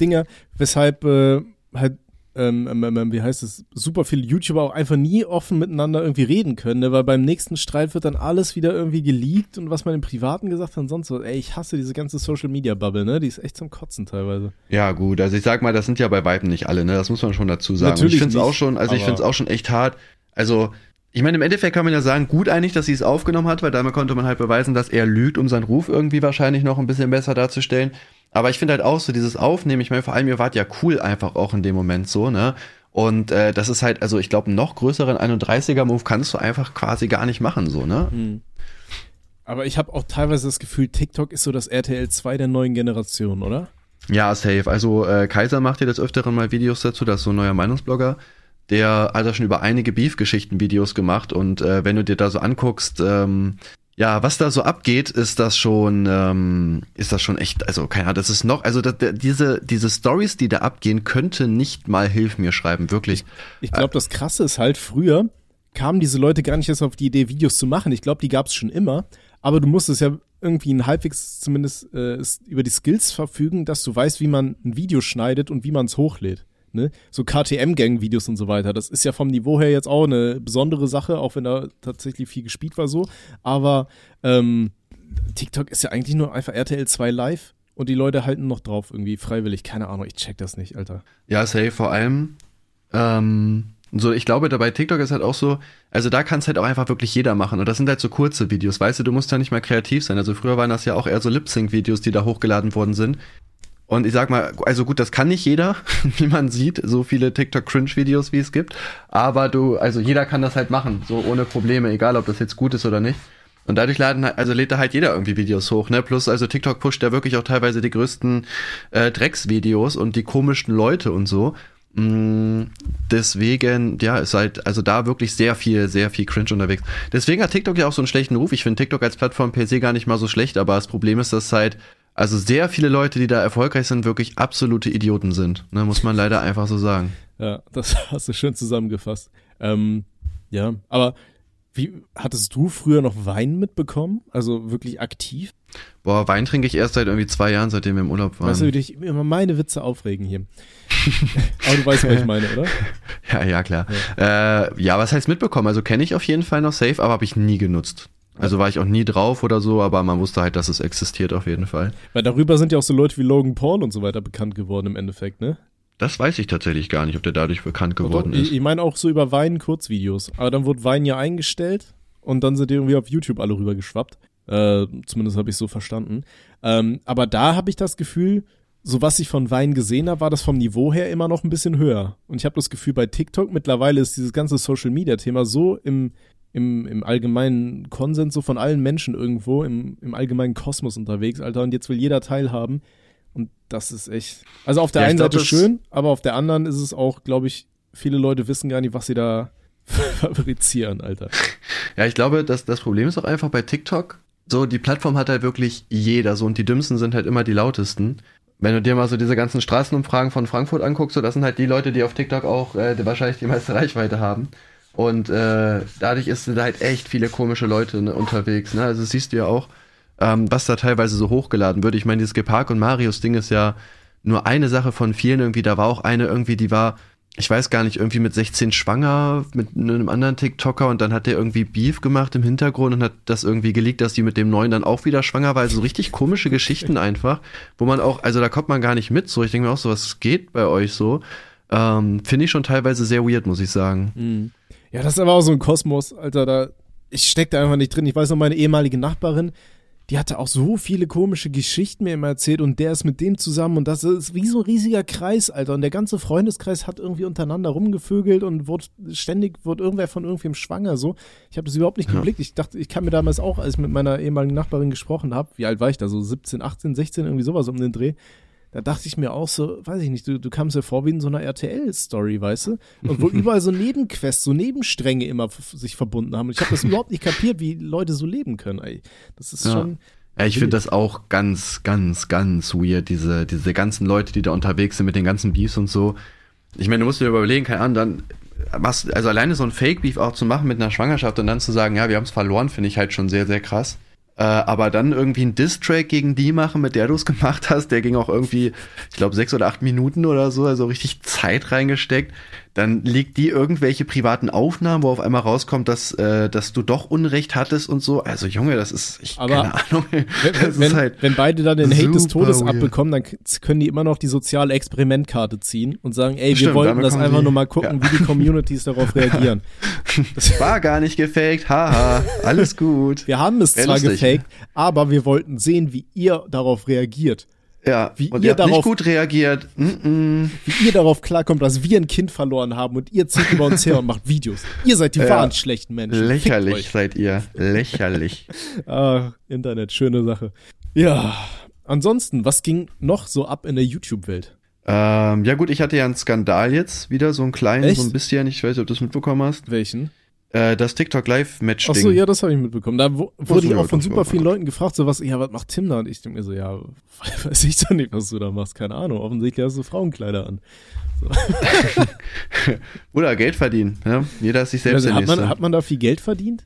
Speaker 3: Dinger, weshalb äh, halt, ähm, ähm, ähm, wie heißt es, super viele YouTuber auch einfach nie offen miteinander irgendwie reden können, ne? weil beim nächsten Streit wird dann alles wieder irgendwie geleakt und was man im Privaten gesagt hat und sonst was. Ey, ich hasse diese ganze Social Media Bubble, ne? Die ist echt zum Kotzen teilweise.
Speaker 2: Ja, gut, also ich sag mal, das sind ja bei Weitem nicht alle, ne? Das muss man schon dazu sagen.
Speaker 3: Natürlich
Speaker 2: ich finde es auch schon, also ich finde es auch schon echt hart. Also, ich meine, im Endeffekt kann man ja sagen, gut eigentlich, dass sie es aufgenommen hat, weil damit konnte man halt beweisen, dass er lügt, um seinen Ruf irgendwie wahrscheinlich noch ein bisschen besser darzustellen. Aber ich finde halt auch so dieses Aufnehmen, ich meine, vor allem ihr wart ja cool einfach auch in dem Moment so, ne? Und äh, das ist halt, also ich glaube, einen noch größeren 31er-Move kannst du einfach quasi gar nicht machen, so, ne?
Speaker 3: Hm. Aber ich habe auch teilweise das Gefühl, TikTok ist so das RTL 2 der neuen Generation, oder?
Speaker 2: Ja, safe. Also äh, Kaiser macht ja des Öfteren mal Videos dazu, das ist so ein neuer Meinungsblogger. Der hat da schon über einige Beef-Geschichten Videos gemacht und äh, wenn du dir da so anguckst, ähm, ja, was da so abgeht, ist das schon, ähm, ist das schon echt, also keine Ahnung, das ist noch, also das, diese, diese Stories, die da abgehen, könnte nicht mal Hilf mir schreiben, wirklich.
Speaker 3: Ich glaube, das Krasse ist halt, früher kamen diese Leute gar nicht erst auf die Idee, Videos zu machen. Ich glaube, die gab es schon immer, aber du musstest ja irgendwie ein halbwegs zumindest äh, über die Skills verfügen, dass du weißt, wie man ein Video schneidet und wie man es hochlädt. Ne? So KTM-Gang-Videos und so weiter. Das ist ja vom Niveau her jetzt auch eine besondere Sache, auch wenn da tatsächlich viel gespielt war so. Aber ähm, TikTok ist ja eigentlich nur einfach RTL 2 live und die Leute halten noch drauf irgendwie freiwillig. Keine Ahnung, ich check das nicht, Alter.
Speaker 2: Ja, safe, vor allem, ähm, so, ich glaube, dabei TikTok ist halt auch so, also da kann es halt auch einfach wirklich jeder machen. Und das sind halt so kurze Videos, weißt du, du musst ja nicht mal kreativ sein. Also früher waren das ja auch eher so Lip-Sync-Videos, die da hochgeladen worden sind. Und ich sag mal, also gut, das kann nicht jeder, [LAUGHS] wie man sieht, so viele TikTok-Cringe-Videos, wie es gibt. Aber du, also jeder kann das halt machen, so ohne Probleme, egal ob das jetzt gut ist oder nicht. Und dadurch laden also lädt da halt jeder irgendwie Videos hoch, ne? Plus, also TikTok pusht ja wirklich auch teilweise die größten äh, Drecksvideos und die komischsten Leute und so. Mm, deswegen, ja, ist halt, also da wirklich sehr viel, sehr viel Cringe unterwegs. Deswegen hat TikTok ja auch so einen schlechten Ruf. Ich finde TikTok als Plattform per se gar nicht mal so schlecht, aber das Problem ist, dass halt, also sehr viele Leute, die da erfolgreich sind, wirklich absolute Idioten sind. Ne, muss man leider einfach so sagen. [LAUGHS]
Speaker 3: Ja, das hast du schön zusammengefasst. Ähm, ja, aber wie hattest du früher noch Wein mitbekommen? Also wirklich aktiv?
Speaker 2: Boah, Wein trinke ich erst seit irgendwie zwei Jahren, seitdem wir im Urlaub waren.
Speaker 3: Weißt du, wie dich immer meine Witze aufregen hier. [LAUGHS] Aber du weißt, was ich meine, oder? [LAUGHS]
Speaker 2: Ja, ja, klar. Ja, äh, ja was heißt mitbekommen? Also kenne ich auf jeden Fall noch safe, aber habe ich nie genutzt. Also war ich auch nie drauf oder so, aber man wusste halt, dass es existiert auf jeden Fall.
Speaker 3: Weil darüber sind ja auch so Leute wie Logan Paul und so weiter bekannt geworden im Endeffekt, ne?
Speaker 2: Das weiß ich tatsächlich gar nicht, ob der dadurch bekannt geworden
Speaker 3: Doch,
Speaker 2: ist.
Speaker 3: Ich, meine auch so über Wein Kurzvideos. Aber dann wurde Wein ja eingestellt und dann sind die irgendwie auf YouTube alle rüber geschwappt. Äh, zumindest habe ich so verstanden. Ähm, aber da habe ich das Gefühl, so was ich von Wein gesehen habe, war das vom Niveau her immer noch ein bisschen höher. Und ich habe das Gefühl, bei TikTok mittlerweile ist dieses ganze Social Media Thema so im, im, im allgemeinen Konsens, so von allen Menschen irgendwo, im, im allgemeinen Kosmos unterwegs, Alter. Und jetzt will jeder teilhaben. Und das ist echt. Also auf der
Speaker 2: Ja,
Speaker 3: einen Seite schön, aber auf der anderen ist es auch, glaube ich, viele Leute wissen gar nicht, was sie da [LAUGHS] fabrizieren, Alter.
Speaker 2: Ja, ich glaube, dass das Problem ist auch einfach bei TikTok, so die Plattform hat halt wirklich jeder so und die dümmsten sind halt immer die lautesten. Wenn du dir mal so diese ganzen Straßenumfragen von Frankfurt anguckst, so das sind halt die Leute, die auf TikTok auch äh, wahrscheinlich die meiste Reichweite haben. Und äh, dadurch ist da halt echt viele komische Leute ne, unterwegs. Ne? Also das siehst du ja auch, ähm, was da teilweise so hochgeladen wird. Ich meine, dieses Gepark und Marius Ding ist ja nur eine Sache von vielen irgendwie. Da war auch eine irgendwie, die war, ich weiß gar nicht, irgendwie mit 16 schwanger mit einem anderen TikToker und dann hat der irgendwie Beef gemacht im Hintergrund und hat das irgendwie geleakt, dass die mit dem neuen dann auch wieder schwanger war. Also so richtig komische Geschichten [LAUGHS] einfach, wo man auch, also da kommt man gar nicht mit. So, ich denke mir auch so, was geht bei euch so? Ähm, Finde ich schon teilweise sehr weird, muss ich sagen.
Speaker 3: Ja, das ist aber auch so ein Kosmos, Alter, da, ich steck da einfach nicht drin. Ich weiß noch, meine ehemalige Nachbarin, die hatte auch so viele komische Geschichten mir immer erzählt und der ist mit dem zusammen und das ist wie so ein riesiger Kreis, Alter. Und der ganze Freundeskreis hat irgendwie untereinander rumgevögelt und wurde ständig, wurde irgendwer von irgendwem schwanger, so. Ich habe das überhaupt nicht geblickt. Ich dachte, ich kann mir damals auch, als ich mit meiner ehemaligen Nachbarin gesprochen habe, wie alt war ich da, so 17, 18, 16, irgendwie sowas um den Dreh. Da dachte ich mir auch so, weiß ich nicht, du, du kamst ja vor wie in so einer RTL-Story, weißt du? Und wo überall so Nebenquests, so Nebenstränge immer sich verbunden haben. Und ich habe das überhaupt nicht kapiert, wie Leute so leben können, ey. Das ist
Speaker 2: Ja.
Speaker 3: schon.
Speaker 2: Ja, ich finde das auch ganz, ganz, ganz weird, diese, diese ganzen Leute, die da unterwegs sind mit den ganzen Beefs und so. Ich meine, du musst dir überlegen, keine Ahnung, dann was, also alleine so ein Fake-Beef auch zu machen mit einer Schwangerschaft und dann zu sagen, ja, wir haben es verloren, finde ich halt schon sehr, sehr krass. Äh, aber dann irgendwie einen Diss-Track gegen die machen, mit der du es gemacht hast, der ging auch irgendwie, ich glaube, sechs oder acht Minuten oder so, also richtig Zeit reingesteckt. Dann liegt die irgendwelche privaten Aufnahmen, wo auf einmal rauskommt, dass, äh, dass du doch Unrecht hattest und so. Also Junge, das ist, ich,
Speaker 3: Aber
Speaker 2: keine Ahnung.
Speaker 3: Wenn, [LAUGHS] wenn,
Speaker 2: halt
Speaker 3: wenn beide dann den Hate des Todes
Speaker 2: weird.
Speaker 3: abbekommen, dann können die immer noch die soziale Experimentkarte ziehen und sagen, ey, wir
Speaker 2: Stimmt,
Speaker 3: wollten das einfach
Speaker 2: die-
Speaker 3: nur mal gucken,
Speaker 2: ja.
Speaker 3: wie die Communities darauf reagieren. [LAUGHS]
Speaker 2: War gar nicht gefaked, haha, alles gut.
Speaker 3: Wir haben es
Speaker 2: Wär
Speaker 3: zwar
Speaker 2: lustig,
Speaker 3: gefaked, aber wir wollten sehen, wie ihr darauf reagiert.
Speaker 2: Ja,
Speaker 3: Wie
Speaker 2: und
Speaker 3: ihr
Speaker 2: ihr habt nicht
Speaker 3: darauf-
Speaker 2: gut reagiert. Mm -mm.
Speaker 3: Wie ihr darauf klarkommt, dass wir ein Kind verloren haben und ihr zieht über uns her und macht Videos. Ihr seid die [LAUGHS]
Speaker 2: Ja.
Speaker 3: wahren schlechten Menschen.
Speaker 2: Lächerlich seid ihr. Lächerlich. [LAUGHS]
Speaker 3: Ah, Internet, schöne Sache. Ja, ansonsten, was ging noch so ab in der YouTube-Welt?
Speaker 2: Ähm, ja gut, ich hatte ja einen Skandal jetzt wieder, so einen kleinen,
Speaker 3: Echt?
Speaker 2: so ein bisschen. Ich weiß nicht, ob du das mitbekommen hast.
Speaker 3: Welchen?
Speaker 2: Äh, das TikTok Live-Match-Ding.
Speaker 3: Ach so, ja, das habe ich mitbekommen. Da wo- wurde ich auch von super vielen Leuten gefragt, so was, ja, was macht Tim da? Und ich denke mir so, ja, [LAUGHS] weiß ich doch nicht, was du da machst. Keine Ahnung. Offensichtlich hast du Frauenkleider an. [LAUGHS]
Speaker 2: Oder Geld verdienen. Ja? Jeder ist sich selbst
Speaker 3: Also,
Speaker 2: der
Speaker 3: hat,
Speaker 2: Nächste.
Speaker 3: man, hat man da viel Geld verdient?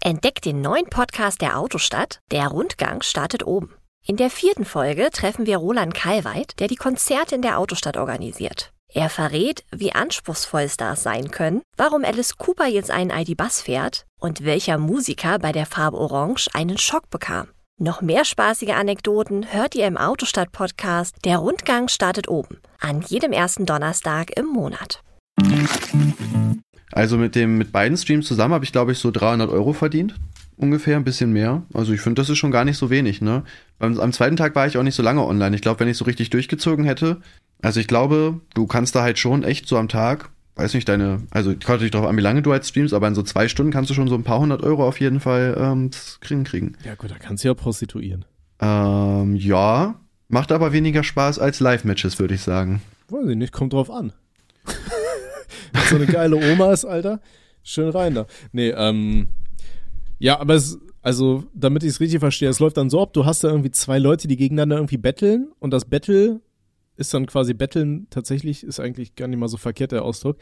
Speaker 5: Entdeckt den neuen Podcast der Autostadt. Der Rundgang startet oben. In der vierten Folge treffen wir Roland Kalweit, der die Konzerte in der Autostadt organisiert. Er verrät, wie anspruchsvoll Stars sein können, warum Alice Cooper jetzt einen ID-Bus fährt und welcher Musiker bei der Farbe Orange einen Schock bekam. Noch mehr spaßige Anekdoten hört ihr im Autostadt-Podcast Der Rundgang startet oben. An jedem ersten Donnerstag im Monat.
Speaker 2: Also mit dem mit beiden Streams zusammen habe ich glaube ich so 300 Euro verdient. Ungefähr, ein bisschen mehr. Also ich finde, das ist schon gar nicht so wenig, ne? Beim, am zweiten Tag war ich auch nicht so lange online. Ich glaube, wenn ich so richtig durchgezogen hätte, also ich glaube, du kannst da halt schon echt so am Tag, weiß nicht, deine, also kommt natürlich drauf an, wie lange du halt streamst, aber in so zwei Stunden kannst du schon so ein paar hundert Euro auf jeden Fall ähm, kriegen kriegen.
Speaker 3: Ja gut, da kannst du ja prostituieren.
Speaker 2: Ähm, ja, macht aber weniger Spaß als Live-Matches, würde ich sagen.
Speaker 3: Weiß ich nicht, kommt drauf an. [LAUGHS] So eine geile Oma ist, Alter, schön rein da. Nee, ähm, ja, aber es, also, damit ich es richtig verstehe, es läuft dann so ab, du hast da irgendwie zwei Leute, die gegeneinander irgendwie betteln und das Battle ist dann quasi Betteln tatsächlich, ist eigentlich gar nicht mal so verkehrt der Ausdruck.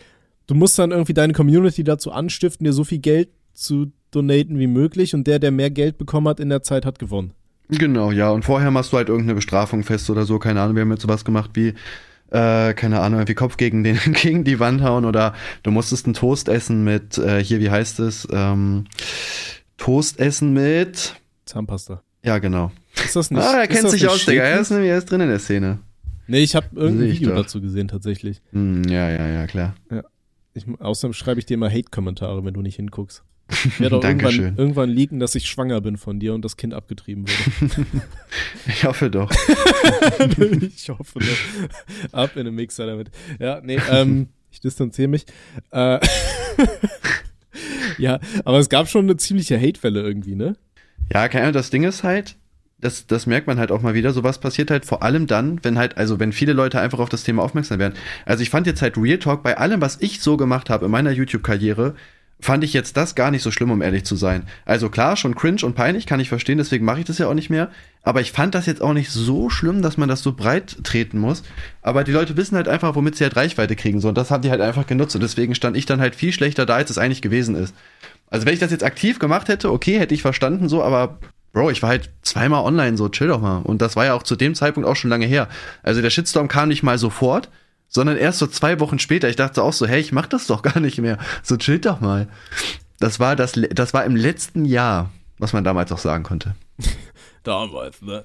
Speaker 3: Du musst dann irgendwie deine Community dazu anstiften, dir so viel Geld zu donaten wie möglich und der, der mehr Geld bekommen hat in der Zeit, hat gewonnen.
Speaker 2: Genau, ja. Und vorher machst du halt irgendeine Bestrafung fest oder so. Keine Ahnung, wir haben jetzt sowas gemacht wie, äh, keine Ahnung, irgendwie Kopf gegen, den, [LAUGHS] gegen die Wand hauen oder du musstest einen Toast essen mit, äh, hier, wie heißt es? Ähm, Toast essen mit,
Speaker 3: Zahnpasta.
Speaker 2: ja, genau.
Speaker 3: Ist das nicht?
Speaker 2: ah, er
Speaker 3: ist
Speaker 2: kennt sich aus, Digga. Er ist nämlich erst drin in der Szene.
Speaker 3: Nee, ich habe irgendein Video
Speaker 2: doch.
Speaker 3: dazu gesehen, tatsächlich.
Speaker 2: Hm, ja, ja, ja, klar.
Speaker 3: Ich, außerdem schreibe ich dir immer Hate-Kommentare, wenn du nicht hinguckst. [LAUGHS] Ich werde auch irgendwann, irgendwann leaken, dass ich schwanger bin von dir und das Kind abgetrieben wurde. [LAUGHS]
Speaker 2: Ich hoffe doch. [LAUGHS]
Speaker 3: ich hoffe doch. Ab in den Mixer damit. Ja, nee, ähm, ich distanziere mich. Äh, ja, aber es gab schon eine ziemliche Hatewelle irgendwie, ne?
Speaker 2: Ja, keine Ahnung, das Ding ist halt, das, das merkt man halt auch mal wieder. Sowas passiert halt vor allem dann, wenn halt, also wenn viele Leute einfach auf das Thema aufmerksam werden. Also ich fand jetzt halt Real Talk bei allem, was ich so gemacht habe in meiner YouTube-Karriere, fand ich jetzt das gar nicht so schlimm, um ehrlich zu sein. Also klar, schon cringe und peinlich, kann ich verstehen, deswegen mache ich das ja auch nicht mehr. Aber ich fand das jetzt auch nicht so schlimm, dass man das so breit treten muss. Aber die Leute wissen halt einfach, womit sie halt Reichweite kriegen. So, und das haben die halt einfach genutzt. Und deswegen stand ich dann halt viel schlechter da, als es eigentlich gewesen ist. Also wenn ich das jetzt aktiv gemacht hätte, okay, hätte ich verstanden so, aber Bro, ich war halt zweimal online, so chill doch mal. Und das war ja auch zu dem Zeitpunkt auch schon lange her. Also der Shitstorm kam nicht mal sofort, sondern erst so zwei Wochen später. Ich dachte auch so, hey, ich mach das doch gar nicht mehr. So chill doch mal. Das war das, das war im letzten Jahr, was man damals auch sagen konnte. [LAUGHS]
Speaker 3: Damals, ne?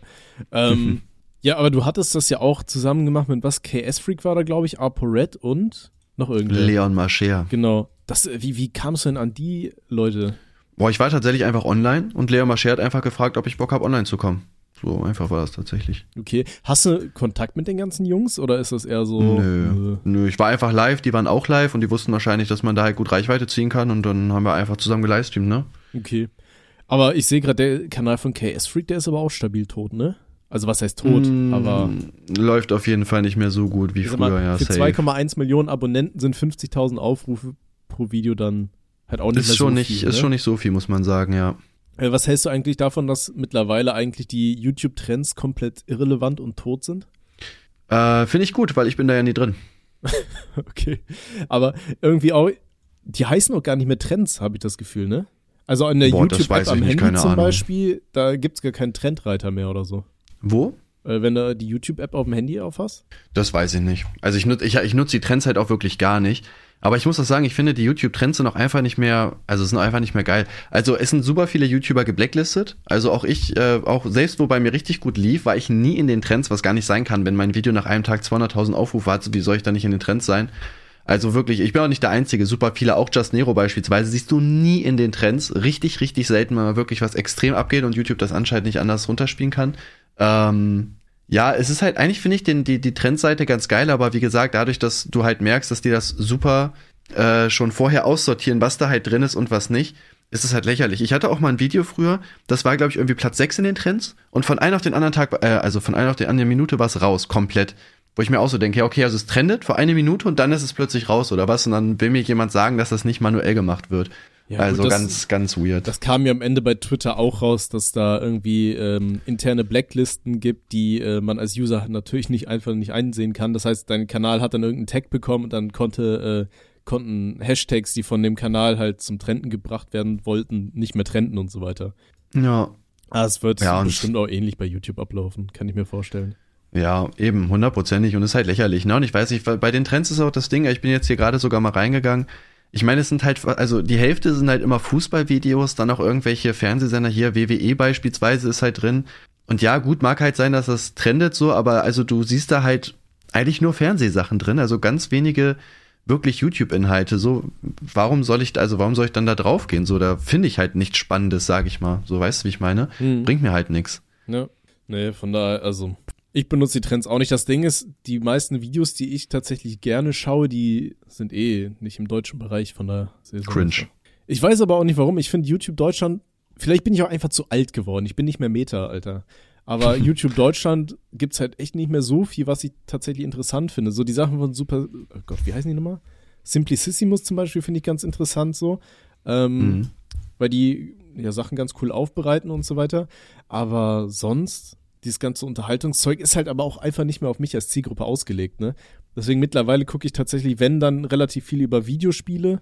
Speaker 3: Ähm, ja, aber du hattest das ja auch zusammen gemacht mit was? KS Freak war da, glaube ich, ApoRed und noch irgendwer.
Speaker 2: Leon Mascher.
Speaker 3: Genau. Das, wie, wie kamst du denn an die Leute?
Speaker 2: Boah, ich war tatsächlich einfach online und Leon Mascher hat einfach gefragt, ob ich Bock habe, online zu kommen. So einfach war das tatsächlich.
Speaker 3: Okay. Hast du Kontakt mit den ganzen Jungs oder ist das eher so?
Speaker 2: Nö, nö, ich war einfach live, die waren auch live und die wussten wahrscheinlich, dass man da halt gut Reichweite ziehen kann und dann haben wir einfach zusammen gelivestreamt, ne?
Speaker 3: Äh, okay. Aber ich sehe gerade, der Kanal von KS Freak, der ist aber auch stabil tot, ne? Also was heißt tot,
Speaker 2: Mm,
Speaker 3: aber
Speaker 2: läuft auf jeden Fall nicht mehr so gut wie früher,
Speaker 3: mal,
Speaker 2: ja,
Speaker 3: für
Speaker 2: safe.
Speaker 3: 2,1 Millionen Abonnenten sind 50.000 Aufrufe pro Video dann halt auch nicht
Speaker 2: Ist
Speaker 3: mehr
Speaker 2: schon
Speaker 3: so
Speaker 2: nicht,
Speaker 3: viel,
Speaker 2: ist
Speaker 3: ne?
Speaker 2: schon nicht so viel, muss man sagen, ja.
Speaker 3: Äh, Was hältst du eigentlich davon, dass mittlerweile eigentlich die YouTube-Trends komplett irrelevant und tot sind?
Speaker 2: Äh, Finde ich gut, weil ich bin da ja nie drin. [LAUGHS]
Speaker 3: Okay. Aber irgendwie auch, die heißen auch gar nicht mehr Trends, habe ich das Gefühl, ne? Also in der YouTube-App am
Speaker 2: nicht,
Speaker 3: Handy zum
Speaker 2: Ahnung.
Speaker 3: Beispiel, da gibt's gar keinen Trendreiter mehr oder so.
Speaker 2: Wo?
Speaker 3: Äh, wenn du die YouTube-App auf dem Handy aufhast?
Speaker 2: Das weiß ich nicht. Also ich nutze ich, ich nutz die Trends halt auch wirklich gar nicht. Aber ich muss auch sagen, ich finde, die YouTube-Trends sind auch einfach nicht mehr, also sind einfach nicht mehr geil. Also es sind super viele YouTuber geblacklistet. Also auch ich, äh, auch selbst wo bei mir richtig gut lief, war ich nie in den Trends, was gar nicht sein kann. Wenn mein Video nach einem Tag 200.000 Aufrufe hat, wie soll ich da nicht in den Trends sein? Also wirklich, ich bin auch nicht der Einzige. Super viele, auch Just Nero beispielsweise, siehst du nie in den Trends. Richtig, richtig selten, wenn mal wirklich was extrem abgeht und YouTube das anscheinend nicht anders runterspielen kann. Ähm, ja, es ist halt, eigentlich finde ich den, die, die Trendseite ganz geil, aber wie gesagt, dadurch, dass du halt merkst, dass die das super äh, schon vorher aussortieren, was da halt drin ist und was nicht, ist es halt lächerlich. Ich hatte auch mal ein Video früher, das war, glaube ich, irgendwie Platz 6 in den Trends und von einem auf den anderen Tag, äh, also von einer auf die andere Minute war es raus, komplett. Wo ich mir auch so denke, ja, okay, also es trendet für eine Minute und dann ist es plötzlich raus oder was und dann will mir jemand sagen, dass das nicht manuell gemacht wird.
Speaker 3: Ja,
Speaker 2: also
Speaker 3: gut, das-
Speaker 2: ganz, ganz weird.
Speaker 3: Das kam ja am Ende bei Twitter auch raus, dass da irgendwie ähm, interne Blacklisten gibt, die äh, man als User natürlich nicht einfach nicht einsehen kann. Das heißt, dein Kanal hat dann irgendeinen Tag bekommen und dann konnte, äh, konnten Hashtags, die von dem Kanal halt zum Trenden gebracht werden wollten, nicht mehr trenden und so weiter.
Speaker 2: ja.
Speaker 3: Ah, es wird
Speaker 2: Ja,
Speaker 3: bestimmt auch ähnlich bei YouTube ablaufen, kann ich mir vorstellen.
Speaker 2: Ja, eben, hundertprozentig und ist halt lächerlich, ne? Und ich weiß nicht, bei den Trends ist auch das Ding, ich bin jetzt hier gerade sogar mal reingegangen. Ich meine, es sind halt, also die Hälfte sind halt immer Fußballvideos, dann auch irgendwelche Fernsehsender hier, WWE beispielsweise ist halt drin. Und ja, gut, mag halt sein, dass das trendet so, aber also du siehst da halt eigentlich nur Fernsehsachen drin, also ganz wenige wirklich YouTube-Inhalte. So, warum soll ich, also warum soll ich dann da draufgehen? So, da finde ich halt nichts Spannendes, sag ich mal. So, weißt du, wie ich meine?
Speaker 3: Mhm.
Speaker 2: Bringt mir halt nichts.
Speaker 3: Ne? Nee, von daher, also ich benutze die Trends auch nicht. Das Ding ist, die meisten Videos, die ich tatsächlich gerne schaue, die sind eh nicht im deutschen Bereich, von sehr, sehr
Speaker 2: Cringe.
Speaker 3: Ich weiß aber auch nicht warum. Ich finde YouTube Deutschland, vielleicht bin ich auch einfach zu alt geworden. Ich bin nicht mehr Meta, Alter. Aber [LAUGHS] YouTube Deutschland gibt's halt echt nicht mehr so viel, was ich tatsächlich interessant finde. So die Sachen von Super, oh Gott, wie heißen die nochmal? Simplicissimus zum Beispiel finde ich ganz interessant so. Ähm,
Speaker 2: Mhm.
Speaker 3: weil die ja Sachen ganz cool aufbereiten und so weiter. Aber sonst, dieses ganze Unterhaltungszeug ist halt aber auch einfach nicht mehr auf mich als Zielgruppe ausgelegt, ne? Deswegen mittlerweile gucke ich tatsächlich, wenn dann relativ viel über Videospiele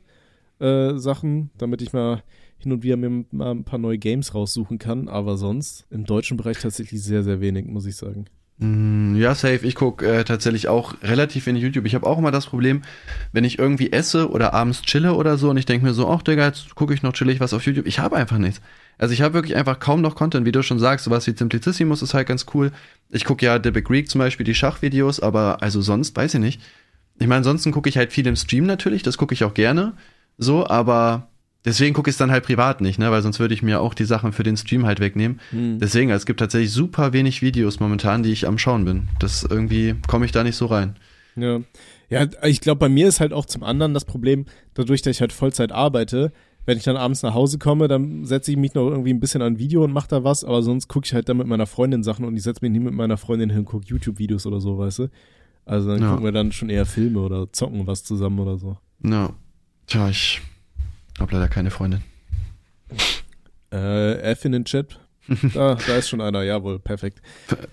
Speaker 3: äh, Sachen, damit ich mal hin und wieder mir mal ein paar neue Games raussuchen kann. Aber sonst im deutschen Bereich tatsächlich sehr, sehr wenig, muss ich sagen.
Speaker 2: Mm, Ja, safe. Ich guck äh, tatsächlich auch relativ wenig YouTube. Ich habe auch immer das Problem, wenn ich irgendwie esse oder abends chille oder so und ich denke mir so, ach Digga, jetzt gucke ich noch chillig was auf YouTube. Ich habe einfach nichts. Also ich habe wirklich einfach kaum noch Content, wie du schon sagst. Sowas wie Simplicissimus ist halt ganz cool. Ich gucke ja The Big Greek zum Beispiel die Schachvideos, aber also sonst weiß ich nicht. Ich meine, ansonsten gucke ich halt viel im Stream natürlich, das gucke ich auch gerne. So, aber deswegen gucke ich es dann halt privat nicht, ne? Weil sonst würde ich mir auch die Sachen für den Stream halt wegnehmen. Deswegen, also es gibt tatsächlich super wenig Videos momentan, die ich am Schauen bin. Das irgendwie komme ich da nicht so rein.
Speaker 3: Ja, ja ich glaube, bei mir ist halt auch zum anderen das Problem, dadurch, dass ich halt Vollzeit arbeite, wenn ich dann abends nach Hause komme, dann setze ich mich noch irgendwie ein bisschen an ein Video und mache da was, aber sonst gucke ich halt dann mit meiner Freundin Sachen und ich setze mich nie mit meiner Freundin hin und gucke YouTube-Videos oder so, weißt du? Also dann
Speaker 2: Ja.
Speaker 3: gucken wir dann schon eher Filme oder zocken was zusammen oder so.
Speaker 2: Ja. Tja, ich habe leider keine Freundin.
Speaker 3: Äh, F in den Chat. [LAUGHS] Da, da ist schon einer, jawohl, perfekt.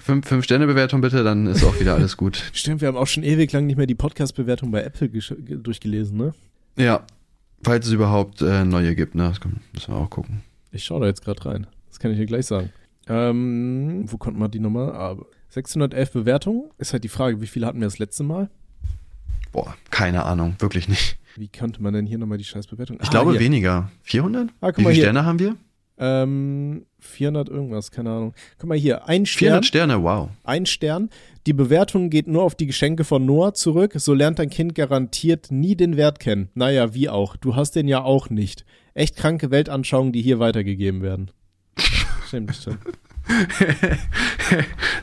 Speaker 2: Fünf, fünf Sterne Bewertung bitte, dann ist auch wieder alles gut. [LAUGHS]
Speaker 3: Stimmt, wir haben auch schon ewig lang nicht mehr die Podcast-Bewertung bei Apple durchgelesen, ne?
Speaker 2: Ja. Falls es überhaupt äh, neue gibt, ne? Das können- müssen wir auch gucken.
Speaker 3: Ich schaue da jetzt gerade rein. Das kann ich dir gleich sagen. Ähm, wo konnte man die Nummer? Ah, 611 Bewertungen. Ist halt die Frage, wie viele hatten wir das letzte Mal?
Speaker 2: Boah, keine Ahnung, wirklich nicht.
Speaker 3: Wie könnte man denn hier nochmal die Scheißbewertung?
Speaker 2: Ich
Speaker 3: Ah,
Speaker 2: glaube
Speaker 3: hier.
Speaker 2: weniger. 400?
Speaker 3: Ah,
Speaker 2: Wie viele
Speaker 3: hier.
Speaker 2: Sterne haben wir?
Speaker 3: Ähm, 400 irgendwas, keine Ahnung. Guck mal hier, ein
Speaker 2: 400
Speaker 3: Stern,
Speaker 2: Sterne, wow.
Speaker 3: ein Stern. Die Bewertung geht nur auf die Geschenke von Noah zurück. So lernt dein Kind garantiert nie den Wert kennen. Naja, wie auch. Du hast den ja auch nicht. Echt kranke Weltanschauungen, die hier weitergegeben werden. [LAUGHS] Stimmt, stimmt.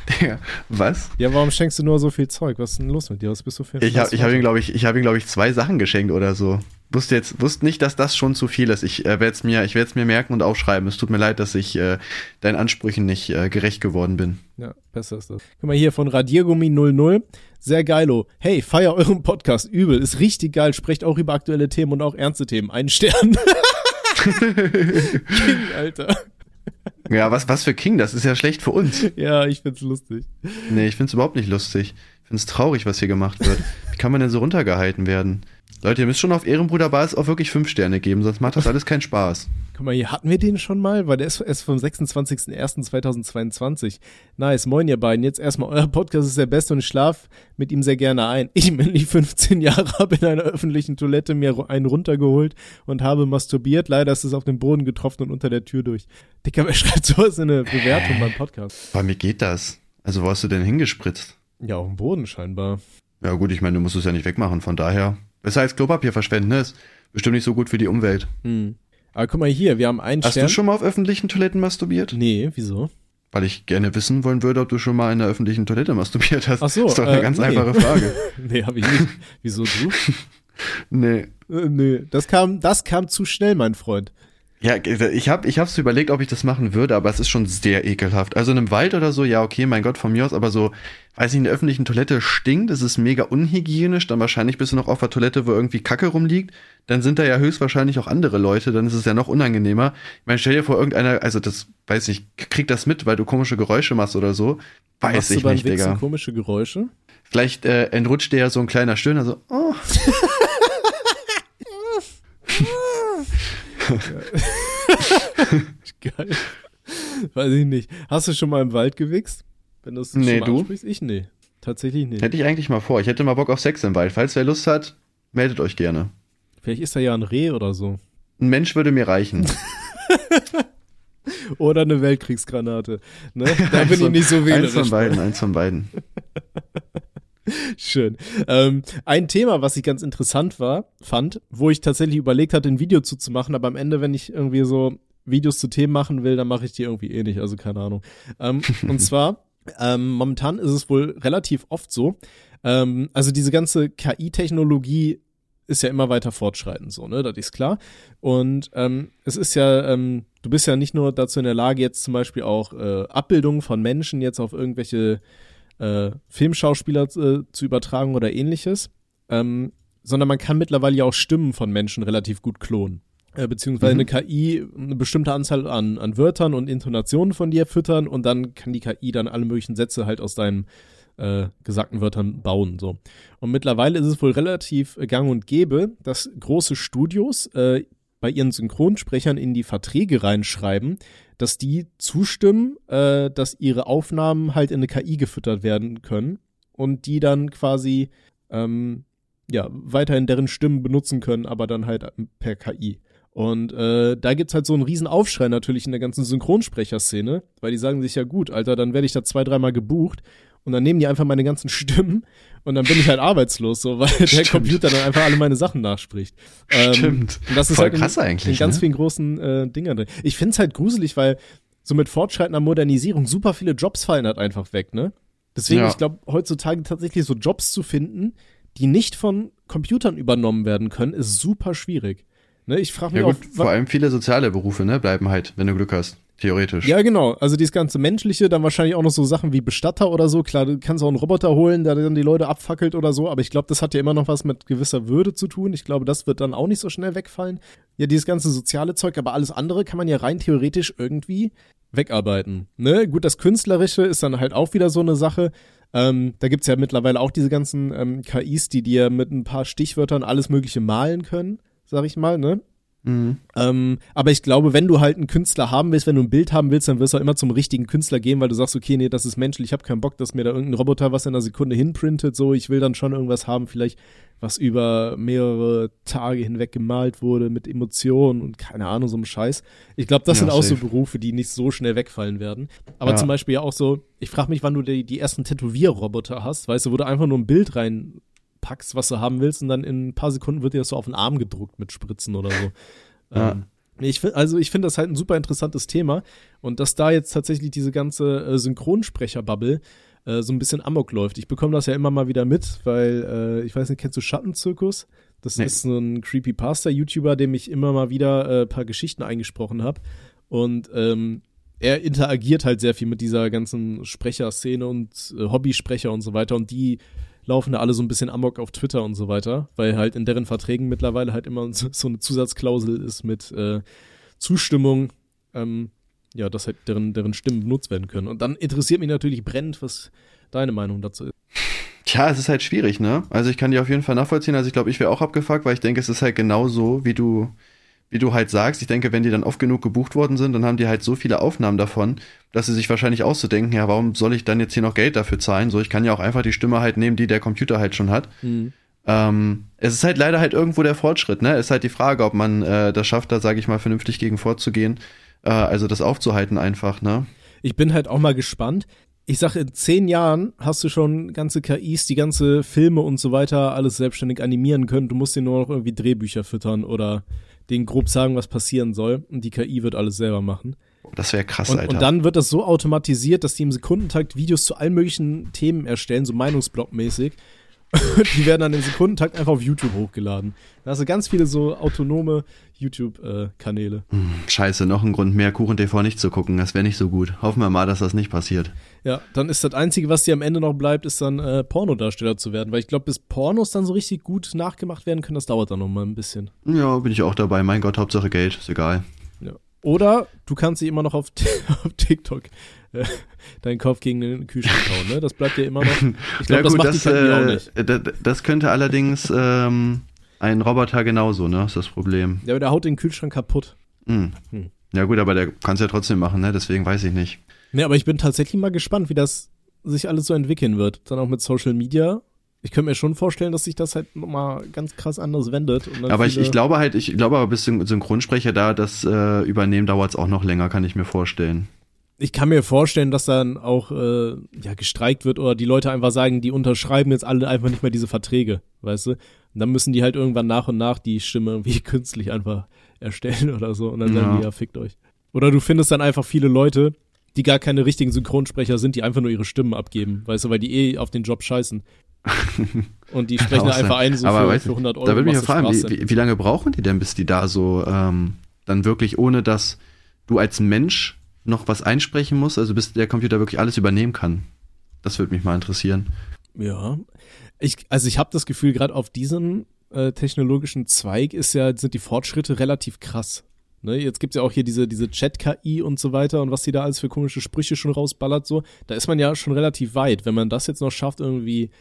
Speaker 2: Digga, was?
Speaker 3: Ja, warum schenkst du nur so viel Zeug? Was ist denn los mit dir? Was bist du für ein
Speaker 2: Ich habe ich hab ihm, glaube ich, ich habe ihm, glaube ich, zwei Sachen geschenkt oder so. Wusste jetzt, wusste nicht, dass das schon zu viel ist. Ich äh, werde es mir, ich werde es mir merken und aufschreiben. Es tut mir leid, dass ich äh, deinen Ansprüchen nicht äh, gerecht geworden bin.
Speaker 3: Ja, besser ist das. Guck mal hier von Radiergummi 00. Sehr geilo. Hey, feier euren Podcast. Übel. Ist richtig geil. Sprecht auch über aktuelle Themen und auch ernste Themen. Ein Stern. [LAUGHS] King, Alter.
Speaker 2: Ja, was, was für King? Das ist ja schlecht für uns.
Speaker 3: Ja, ich find's lustig.
Speaker 2: Nee, ich find's überhaupt nicht lustig. Ich find's traurig, was hier gemacht wird. Wie kann man denn so runtergehalten werden? Leute, ihr müsst schon auf Ehrenbruder Basis auch wirklich fünf Sterne geben, sonst macht das alles keinen Spaß. [LAUGHS]
Speaker 3: Guck mal, hier hatten wir den schon mal, weil der ist, ist vom 26.01.2022. Nice, moin ihr beiden. Jetzt erstmal, euer Podcast ist der beste und ich schlaf mit ihm sehr gerne ein. Ich bin die 15 Jahre, [LAUGHS] habe in einer öffentlichen Toilette mir einen runtergeholt und habe masturbiert. Leider ist es auf den Boden getroffen und unter der Tür durch. Dicker, wer [LAUGHS] schreibt sowas in eine Bewertung beim Podcast?
Speaker 2: Bei mir geht das. Also, wo hast du denn hingespritzt?
Speaker 3: Ja, auf dem Boden scheinbar.
Speaker 2: Ja gut, ich meine, du musst es ja nicht wegmachen, von daher Besser als Klopapier verschwenden, ne? Ist bestimmt nicht so gut für die Umwelt.
Speaker 3: Hm. Aber guck mal hier, wir haben einen
Speaker 2: Hast
Speaker 3: Stern.
Speaker 2: du schon mal auf öffentlichen Toiletten masturbiert?
Speaker 3: Nee, wieso?
Speaker 2: Weil ich gerne wissen wollen würde, ob du schon mal in einer öffentlichen Toilette masturbiert hast.
Speaker 3: Ach so,
Speaker 2: ist doch eine
Speaker 3: äh,
Speaker 2: ganz
Speaker 3: nee.
Speaker 2: einfache Frage. [LAUGHS]
Speaker 3: Nee, habe ich nicht. Wieso du? [LAUGHS]
Speaker 2: nee.
Speaker 3: Äh, nee, das kam, das kam zu schnell, mein Freund.
Speaker 2: Ja, ich habe ich hab's überlegt, ob ich das machen würde, aber es ist schon sehr ekelhaft. Also in einem Wald oder so, ja, okay, mein Gott, von mir aus, aber so, weiß ich, in der öffentlichen Toilette stinkt, es ist mega unhygienisch, dann wahrscheinlich bist du noch auf der Toilette, wo irgendwie Kacke rumliegt, dann sind da ja höchstwahrscheinlich auch andere Leute, dann ist es ja noch unangenehmer. Ich meine, stell dir vor, irgendeiner, also das, weiß ich, krieg das mit, weil du komische Geräusche machst oder so. Weiß
Speaker 3: Machst
Speaker 2: ich
Speaker 3: du beim
Speaker 2: nicht, Digga.
Speaker 3: komische Geräusche?
Speaker 2: Vielleicht äh, entrutscht dir ja so ein kleiner Stöhner, so, oh. [LAUGHS]
Speaker 3: Geil. Weiß ich nicht. Hast du schon mal im Wald gewichst? Wenn du es
Speaker 2: Nee,
Speaker 3: schon
Speaker 2: du?
Speaker 3: ansprichst? Ich nee. Tatsächlich nicht.
Speaker 2: Hätte ich eigentlich mal vor. Ich hätte mal Bock auf Sex im Wald. Falls wer Lust hat, meldet euch gerne.
Speaker 3: Vielleicht ist da ja ein Reh oder so.
Speaker 2: Ein Mensch würde mir reichen. [LAUGHS]
Speaker 3: Oder eine Weltkriegsgranate. Ne? [LAUGHS] Da
Speaker 2: Eins
Speaker 3: bin ich nicht so
Speaker 2: Eins
Speaker 3: wählerisch.
Speaker 2: von beiden, eins von beiden. [LAUGHS] [LAUGHS]
Speaker 3: Schön. Ähm, ein Thema, was ich ganz interessant war, fand, wo ich tatsächlich überlegt hatte, ein Video zuzumachen, aber am Ende, wenn ich irgendwie so Videos zu Themen machen will, dann mache ich die irgendwie eh nicht, also keine Ahnung. Ähm, und [LAUGHS] zwar, ähm, momentan ist es wohl relativ oft so, ähm, also diese ganze KI-Technologie ist ja immer weiter fortschreitend, so, ne, das ist klar. Und ähm, es ist ja, ähm, du bist ja nicht nur dazu in der Lage, jetzt zum Beispiel auch äh, Abbildungen von Menschen jetzt auf irgendwelche äh, Filmschauspieler äh, zu übertragen oder ähnliches, ähm, sondern man kann mittlerweile ja auch Stimmen von Menschen relativ gut klonen. Äh, beziehungsweise
Speaker 2: Mhm.
Speaker 3: eine KI eine bestimmte Anzahl an, an Wörtern und Intonationen von dir füttern und dann kann die KI dann alle möglichen Sätze halt aus deinen äh, gesagten Wörtern bauen. So. Und mittlerweile ist es wohl relativ äh, gang und gäbe, dass große Studios äh, bei ihren Synchronsprechern in die Verträge reinschreiben, dass die zustimmen, äh, dass ihre Aufnahmen halt in eine KI gefüttert werden können und die dann quasi ähm, ja weiterhin deren Stimmen benutzen können, aber dann halt per KI. Und äh, da gibt's halt so einen riesen Aufschrei natürlich in der ganzen Synchronsprecherszene, weil die sagen sich ja gut, Alter, dann werde ich da zwei, dreimal gebucht und dann nehmen die einfach meine ganzen [LAUGHS] Stimmen und dann bin ich halt arbeitslos, so weil der
Speaker 2: Stimmt.
Speaker 3: Computer dann einfach alle meine Sachen nachspricht. Ähm,
Speaker 2: Stimmt.
Speaker 3: Und das ist
Speaker 2: Voll
Speaker 3: halt in,
Speaker 2: krass eigentlich,
Speaker 3: in ganz
Speaker 2: ne?
Speaker 3: vielen großen äh, Dingern drin. Ich find's halt gruselig, weil so mit fortschreitender Modernisierung super viele Jobs fallen halt einfach weg, ne? Deswegen,
Speaker 2: Ja.
Speaker 3: ich glaube, heutzutage tatsächlich so Jobs zu finden, die nicht von Computern übernommen werden können, ist super schwierig. Ne? Ich frage mich
Speaker 2: Ja gut,
Speaker 3: auch,
Speaker 2: vor allem viele soziale Berufe, ne, bleiben halt, wenn du Glück hast. Theoretisch.
Speaker 3: ja, genau. Also dieses ganze Menschliche, dann wahrscheinlich auch noch so Sachen wie Bestatter oder so. Klar, du kannst auch einen Roboter holen, der dann die Leute abfackelt oder so, aber ich glaube, das hat ja immer noch was mit gewisser Würde zu tun. Ich glaube, das wird dann auch nicht so schnell wegfallen. Ja, dieses ganze soziale Zeug, aber alles andere kann man ja rein theoretisch irgendwie wegarbeiten. Ne? Gut, das Künstlerische ist dann halt auch wieder so eine Sache. Ähm, da gibt's ja mittlerweile auch diese ganzen ähm, KIs, die dir mit ein paar Stichwörtern alles Mögliche malen können, sag ich mal, ne?
Speaker 2: Mhm.
Speaker 3: Ähm, aber ich glaube, wenn du halt einen Künstler haben willst, wenn du ein Bild haben willst, dann wirst du auch immer zum richtigen Künstler gehen, weil du sagst, okay, nee, das ist menschlich, ich habe keinen Bock, dass mir da irgendein Roboter was in einer Sekunde hinprintet, so, ich will dann schon irgendwas haben, vielleicht was über mehrere Tage hinweg gemalt wurde mit Emotionen und keine Ahnung, so einem Scheiß. Ich glaube, das
Speaker 2: Ja,
Speaker 3: sind auch so
Speaker 2: safe.
Speaker 3: Berufe, die nicht so schnell wegfallen werden. Aber
Speaker 2: Ja.
Speaker 3: zum Beispiel ja auch so, ich frage mich, wann du die, die ersten Tätowierroboter hast, weißt du, wo du einfach nur ein Bild reinpackst, was du haben willst und dann in ein paar Sekunden wird dir das so auf den Arm gedruckt mit Spritzen oder so. [LAUGHS]
Speaker 2: Ja.
Speaker 3: Ähm, ich also ich finde das halt ein super interessantes Thema und dass da jetzt tatsächlich diese ganze äh, Synchronsprecher-Bubble äh, so ein bisschen amok läuft. Ich bekomme das ja immer mal wieder mit, weil äh, ich weiß nicht, kennst du Schattenzirkus? Das
Speaker 2: Nee.
Speaker 3: ist so ein Creepypasta-YouTuber, dem ich immer mal wieder äh, paar Geschichten eingesprochen habe und ähm, er interagiert halt sehr viel mit dieser ganzen Sprecherszene und äh, Hobbysprecher und so weiter und die laufen da alle so ein bisschen amok auf Twitter und so weiter, weil halt in deren Verträgen mittlerweile halt immer [LAUGHS] so, eine Zusatzklausel ist mit äh, Zustimmung, ähm, ja, dass halt deren, deren Stimmen benutzt werden können. Und dann interessiert mich natürlich brennend, was deine Meinung dazu ist.
Speaker 2: Tja, es ist halt schwierig, ne? Also ich kann dir auf jeden Fall nachvollziehen. Also ich glaube, ich wäre auch abgefuckt, weil ich denke, es ist halt genau so, wie du, wie du halt sagst. Ich denke, wenn die dann oft genug gebucht worden sind, dann haben die halt so viele Aufnahmen davon, dass sie sich wahrscheinlich auszudenken, ja, warum soll ich dann jetzt hier noch Geld dafür zahlen? So, ich kann ja auch einfach die Stimme halt nehmen, die der Computer halt schon hat. Ähm, es ist halt leider halt irgendwo der Fortschritt, ne? Es ist halt die Frage, ob man äh, das schafft, da sage ich mal vernünftig gegen vorzugehen, äh, also das aufzuhalten einfach, ne?
Speaker 3: Ich bin halt auch mal gespannt. ich sag, in zehn Jahren hast du schon ganze KIs, die ganze Filme und so weiter alles selbstständig animieren können. Du musst dir nur noch irgendwie Drehbücher füttern oder denen grob sagen, was passieren soll. Und die KI wird alles selber machen.
Speaker 2: Das wäre krass,
Speaker 3: Und,
Speaker 2: Alter.
Speaker 3: und dann wird das so automatisiert, dass die im Sekundentakt Videos zu allen möglichen Themen erstellen, so Meinungsblock-mäßig. [LAUGHS] die werden dann im Sekundentakt einfach auf YouTube hochgeladen. Da hast du ganz viele so autonome YouTube-Kanäle.
Speaker 2: Scheiße, noch ein Grund mehr, Kuchen TV nicht zu gucken. Das wäre nicht so gut. Hoffen wir mal, dass das nicht passiert.
Speaker 3: Ja, dann ist das Einzige, was dir am Ende noch bleibt, ist dann äh, Pornodarsteller zu werden. Weil ich glaube, bis Pornos dann so richtig gut nachgemacht werden können, das dauert dann noch mal ein bisschen.
Speaker 2: Ja, bin ich auch dabei. Mein Gott, Hauptsache Geld. Ist egal.
Speaker 3: Oder du kannst dich immer noch auf, [LAUGHS] auf TikTok äh, deinen Kopf gegen den Kühlschrank hauen, ne? Das bleibt dir immer noch. Ich glaube, [LAUGHS]
Speaker 2: ja,
Speaker 3: das macht die KI auch nicht.
Speaker 2: äh, das, das könnte allerdings ähm, ein Roboter genauso, ne? Ist das Problem.
Speaker 3: Ja, aber der haut den Kühlschrank kaputt.
Speaker 2: Hm.
Speaker 3: Hm.
Speaker 2: Ja gut, aber der kann es ja trotzdem machen, ne? Deswegen weiß ich nicht.
Speaker 3: Ne, aber ich bin tatsächlich mal gespannt, wie das sich alles so entwickeln wird. Dann auch mit Social Media. Ich könnte mir schon vorstellen, dass sich das halt nochmal ganz krass anders wendet.
Speaker 2: Aber ich, ich glaube halt, ich glaube aber bis Syn- Synchronsprecher da das äh, übernehmen, dauert es auch noch länger, kann ich mir vorstellen.
Speaker 3: ich kann mir vorstellen, dass dann auch äh, ja gestreikt wird oder die Leute einfach sagen, die unterschreiben jetzt alle einfach nicht mehr diese Verträge, weißt du? Und dann müssen die halt irgendwann nach und nach die Stimme irgendwie [LAUGHS] künstlich einfach erstellen oder so und dann sagen
Speaker 2: Ja.
Speaker 3: die ja fickt euch. Oder du findest dann einfach viele Leute, die gar keine richtigen Synchronsprecher sind, die einfach nur ihre Stimmen abgeben, weißt du, weil die eh auf den Job scheißen. [LAUGHS] und die sprechen
Speaker 2: sein.
Speaker 3: einfach ein so
Speaker 2: aber
Speaker 3: für,
Speaker 2: weißt
Speaker 3: für
Speaker 2: du,
Speaker 3: 100 Euro.
Speaker 2: Da würde mich ja fragen, wie, wie, wie lange brauchen die denn, bis die da so ähm, dann wirklich, ohne dass du als Mensch noch was einsprechen musst, also bis der Computer wirklich alles übernehmen kann? Das würde mich mal interessieren.
Speaker 3: Ja, ich, also ich habe das Gefühl, gerade auf diesem äh, technologischen Zweig ist ja, sind die Fortschritte relativ krass. Ne, jetzt gibt's ja auch hier diese, diese Chat-KI und so weiter und was die da alles für komische Sprüche schon rausballert, so. Da ist man ja schon relativ weit. Wenn man das jetzt noch schafft, irgendwie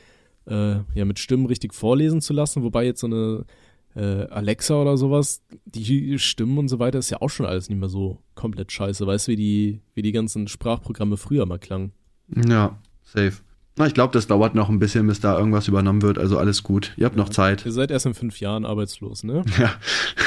Speaker 3: äh, ja mit Stimmen richtig vorlesen zu lassen, wobei jetzt so eine äh, Alexa oder sowas, die Stimmen und so weiter ist ja auch schon alles nicht mehr so komplett scheiße. Weißt du, wie die, wie die ganzen Sprachprogramme früher mal klangen?
Speaker 2: Ja, safe. Na, ich glaube, das dauert noch ein bisschen, bis da irgendwas übernommen wird, also alles gut. Ihr habt noch Zeit.
Speaker 3: Ihr seid erst in fünf Jahren arbeitslos, ne? [LAUGHS]
Speaker 2: Ja,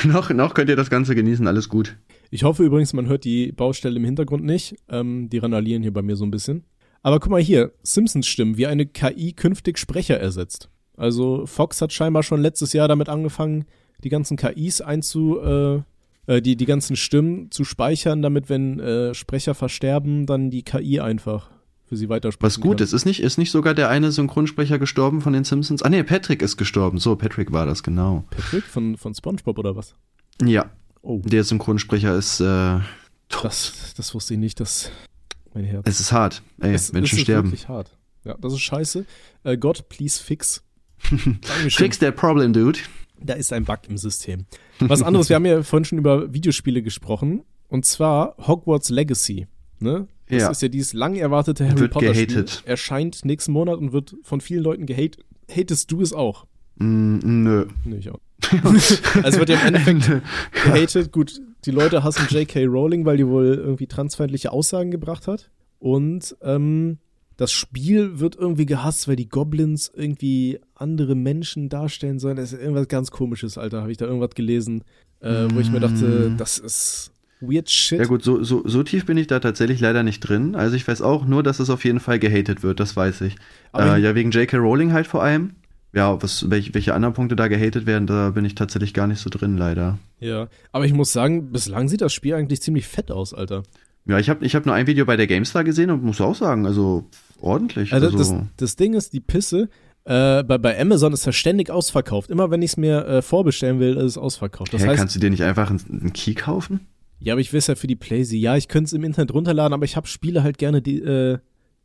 Speaker 2: noch, noch könnt ihr das Ganze genießen, alles gut.
Speaker 3: Ich hoffe übrigens, man hört die Baustelle im Hintergrund nicht. Ähm, die randalieren hier bei mir so ein bisschen. Aber guck mal hier, Simpsons-Stimmen, wie eine KI künftig Sprecher ersetzt. Also Fox hat scheinbar schon letztes Jahr damit angefangen, die ganzen KIs einzu, äh, äh, die, die ganzen Stimmen zu speichern, damit wenn äh, Sprecher versterben, dann die KI einfach für sie weitersprechen
Speaker 2: Was gut
Speaker 3: kann.
Speaker 2: ist, ist nicht, ist nicht sogar der eine Synchronsprecher gestorben von den Simpsons? Ah nee, Patrick ist gestorben. So, Patrick war das, genau.
Speaker 3: Patrick von, von Spongebob oder was?
Speaker 2: Ja,
Speaker 3: Oh,
Speaker 2: der Synchronsprecher ist, äh, tot.
Speaker 3: das, das wusste ich nicht, dass mein Herz.
Speaker 2: Es ist hart. Ey,
Speaker 3: Es-
Speaker 2: Menschen
Speaker 3: es ist
Speaker 2: sterben.
Speaker 3: wirklich hart. Ja, das ist scheiße. Äh, Gott, please fix. [LAUGHS]
Speaker 2: Fix that problem, dude.
Speaker 3: Da ist ein Bug im System. Was anderes, wir haben ja vorhin schon über Videospiele gesprochen. Und zwar Hogwarts Legacy. Ne? Das
Speaker 2: Ja.
Speaker 3: ist ja dieses lang erwartete Harry
Speaker 2: Wird
Speaker 3: Potter Spiel.
Speaker 2: gehatet.
Speaker 3: Erscheint nächsten Monat und wird von vielen Leuten gehatet. Hatest du es auch?
Speaker 2: Mm, nö.
Speaker 3: Nee, ich auch. [LAUGHS] also wird ja im Endeffekt [LAUGHS] gehatet. Gut, die Leute hassen [LAUGHS] J.K. Rowling, weil die wohl irgendwie transfeindliche Aussagen gebracht hat. Und ähm, das Spiel wird irgendwie gehasst, weil die Goblins irgendwie andere Menschen darstellen sollen. Das ist irgendwas ganz komisches, Alter. Habe ich da irgendwas gelesen, äh, wo ich mir dachte, das ist weird shit.
Speaker 2: Ja gut, so, so, so tief bin ich da tatsächlich leider nicht drin. Also ich weiß auch nur, dass es auf jeden Fall gehatet wird, das weiß ich. Äh,
Speaker 3: ich-
Speaker 2: ja, wegen J.K. Rowling halt vor allem. Ja, was, welche, welche anderen Punkte da gehatet werden, da bin ich tatsächlich gar nicht so drin, leider.
Speaker 3: Ja, aber ich muss sagen, bislang sieht das Spiel eigentlich ziemlich fett aus, Alter.
Speaker 2: Ja, ich habe ich hab nur ein Video bei der GameStar gesehen und muss auch sagen, also ordentlich.
Speaker 3: Also
Speaker 2: Also,
Speaker 3: das, das Ding ist, die Pisse, äh, bei, bei Amazon ist das ständig ausverkauft. Immer wenn ich es mir äh, vorbestellen will, ist es ausverkauft. Das
Speaker 2: hä,
Speaker 3: heißt,
Speaker 2: kannst du dir nicht einfach einen, einen Key kaufen?
Speaker 3: ja, aber ich will es ja für die Playsee. Ja, ich könnte es im Internet runterladen, aber ich habe Spiele halt gerne die, äh,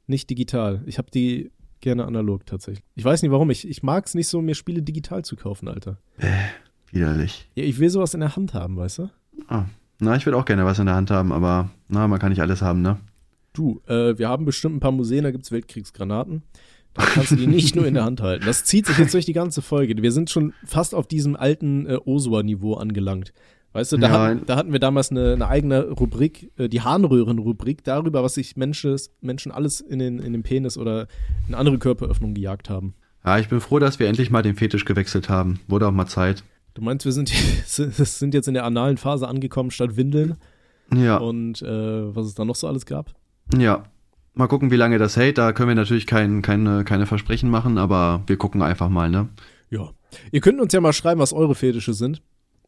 Speaker 3: nicht digital. Ich habe die gerne analog tatsächlich. Ich weiß nicht warum. Ich, ich mag es nicht so, mir Spiele digital zu kaufen, Alter.
Speaker 2: Widerlich.
Speaker 3: Ja, ich will sowas in der Hand haben, weißt du?
Speaker 2: Ah. Na, ich würde auch gerne was in der Hand haben, aber na, man kann nicht alles haben, ne?
Speaker 3: Du, äh, wir haben bestimmt ein paar Museen, da gibt's Weltkriegsgranaten. Da kannst du die nicht nur in der Hand halten. Das zieht sich jetzt durch die ganze Folge. Wir sind schon fast auf diesem alten äh, Osua-Niveau angelangt. Weißt du, da,
Speaker 2: Ja.
Speaker 3: hatten, da hatten wir damals eine, eine eigene Rubrik, äh, die Harnröhren-Rubrik, darüber, was sich Menschen, Menschen alles in den, in den Penis oder in andere Körperöffnungen gejagt haben.
Speaker 2: Ja, ich bin froh, dass wir endlich mal den Fetisch gewechselt haben. Wurde auch mal Zeit.
Speaker 3: Du meinst, wir sind, [LAUGHS] sind jetzt in der analen Phase angekommen statt Windeln
Speaker 2: Ja,
Speaker 3: und äh, was es da noch so alles gab?
Speaker 2: ja. Mal gucken, wie lange das hält. Da können wir natürlich kein, keine, keine Versprechen machen, aber wir gucken einfach mal, ne?
Speaker 3: Ja. Ihr könnt uns ja mal schreiben, was eure Fetische sind.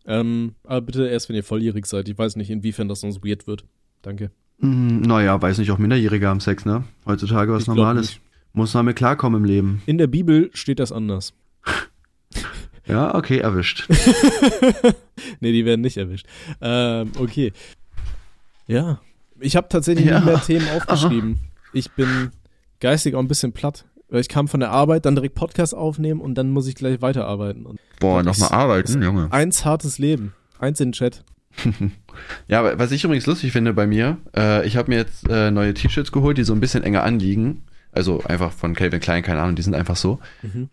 Speaker 3: Ähm, aber bitte erst, wenn ihr volljährig seid. Ich weiß nicht, inwiefern das sonst weird wird. Danke.
Speaker 2: Hm, naja, weiß nicht, auch Minderjährige haben Sex, ne? Heutzutage was Normales. Muss man mit klarkommen im Leben.
Speaker 3: In der Bibel steht das anders. [LAUGHS]
Speaker 2: Ja, okay, erwischt. [LAUGHS]
Speaker 3: nee, die werden nicht erwischt. Ähm, okay. Ja. Ich habe tatsächlich
Speaker 2: Ja.
Speaker 3: nie mehr Themen [LAUGHS] aufgeschrieben. Ich bin geistig auch ein bisschen platt. Ich kam von der Arbeit, dann direkt Podcast aufnehmen und dann muss ich gleich weiterarbeiten. Und
Speaker 4: Boah, nochmal arbeiten, Junge.
Speaker 3: eins hartes Leben. Eins in den Chat. [LAUGHS]
Speaker 2: Ja, was ich übrigens lustig finde bei mir, äh, ich habe mir jetzt äh, neue T-Shirts geholt, die so ein bisschen enger anliegen. Also einfach von Calvin Klein, keine Ahnung, die sind einfach so.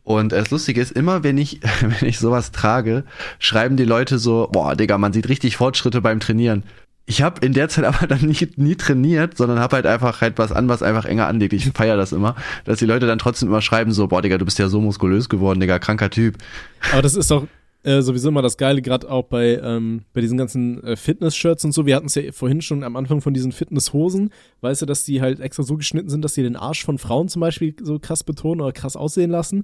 Speaker 2: Und äh, das Lustige ist, immer wenn ich, [LAUGHS] wenn ich sowas trage, schreiben die Leute so, boah, Digga, man sieht richtig Fortschritte beim Trainieren. Ich habe in der Zeit [LAUGHS] aber dann nie, nie trainiert, sondern habe halt einfach halt was an, was einfach enger anliegt. Ich feiere das immer, dass die Leute dann trotzdem immer schreiben so, boah, Digga, du bist ja so muskulös geworden, Digga, kranker Typ.
Speaker 3: Aber das ist doch äh, sowieso immer das Geile, gerade auch bei, ähm, bei diesen ganzen äh, Fitness-Shirts und so. Wir hatten es ja vorhin schon am Anfang von diesen Fitnesshosen. Weißt du, dass die halt extra so geschnitten sind, dass die den Arsch von Frauen zum Beispiel so krass betonen oder krass aussehen lassen.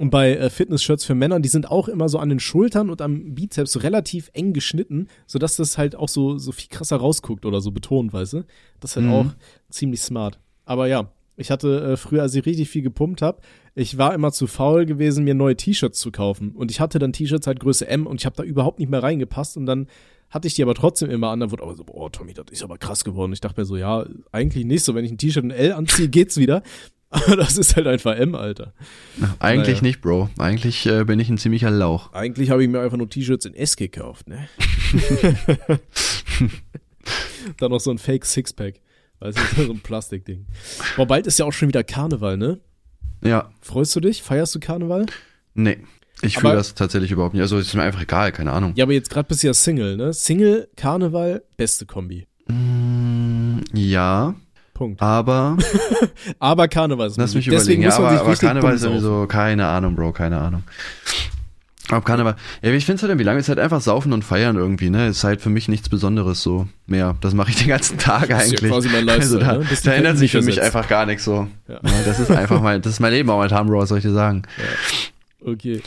Speaker 3: Und bei äh, Fitness-Shirts für Männer, die sind auch immer so an den Schultern und am Bizeps relativ eng geschnitten, sodass das halt auch so, so viel krasser rausguckt oder so betont, weißt du? Das ist halt
Speaker 2: Mhm.
Speaker 3: auch ziemlich smart. Aber ja, ich hatte äh, früher, als ich richtig viel gepumpt habe, ich war immer zu faul gewesen, mir neue T-Shirts zu kaufen. Und ich hatte dann T-Shirts halt Größe M und ich habe da überhaupt nicht mehr reingepasst. Und dann hatte ich die aber trotzdem immer an. Dann wurde aber so, boah, Tommy, das ist aber krass geworden. Ich dachte mir so, ja, eigentlich nicht so. Wenn ich ein T-Shirt in L anziehe, geht's wieder. Aber das ist halt einfach M, Alter.
Speaker 2: Eigentlich
Speaker 3: Naja.
Speaker 2: nicht, Bro. Eigentlich äh, bin ich ein ziemlicher Lauch.
Speaker 3: Eigentlich habe ich mir einfach nur T-Shirts in S gekauft, ne? [LAUGHS] [LAUGHS] dann noch so ein Fake Sixpack. Weißt du, so ein Plastikding. Boah, bald ist ja auch schon wieder Karneval, ne?
Speaker 2: Ja,
Speaker 3: Freust du dich? Feierst du Karneval?
Speaker 2: nee. Ich fühle das tatsächlich überhaupt nicht. Also ist mir einfach egal, keine Ahnung.
Speaker 3: Ja, aber jetzt gerade bist du ja Single, ne? Single, Karneval, beste Kombi.
Speaker 2: Mm, ja,
Speaker 3: Punkt.
Speaker 2: aber [LAUGHS]
Speaker 3: Aber Karneval ist
Speaker 2: lass mich überlegen. Ja, aber, aber Karneval ist sowieso, keine Ahnung, Bro, keine Ahnung. Ob Karneval, ja, ich finde es halt irgendwie lange, ist halt einfach saufen und feiern irgendwie, ne? Ist halt für mich nichts Besonderes so mehr. Das mache ich den ganzen [LAUGHS] Tag
Speaker 3: Das ist ja
Speaker 2: eigentlich.
Speaker 3: quasi mein
Speaker 2: also
Speaker 3: Lifestyle,
Speaker 2: da,
Speaker 3: ne?
Speaker 2: Da ändert sich für mich einfach gar nichts so.
Speaker 3: Ja.
Speaker 2: Ja, das ist einfach mein, das ist mein Leben momentan, Bro, was soll ich dir sagen?
Speaker 3: Okay.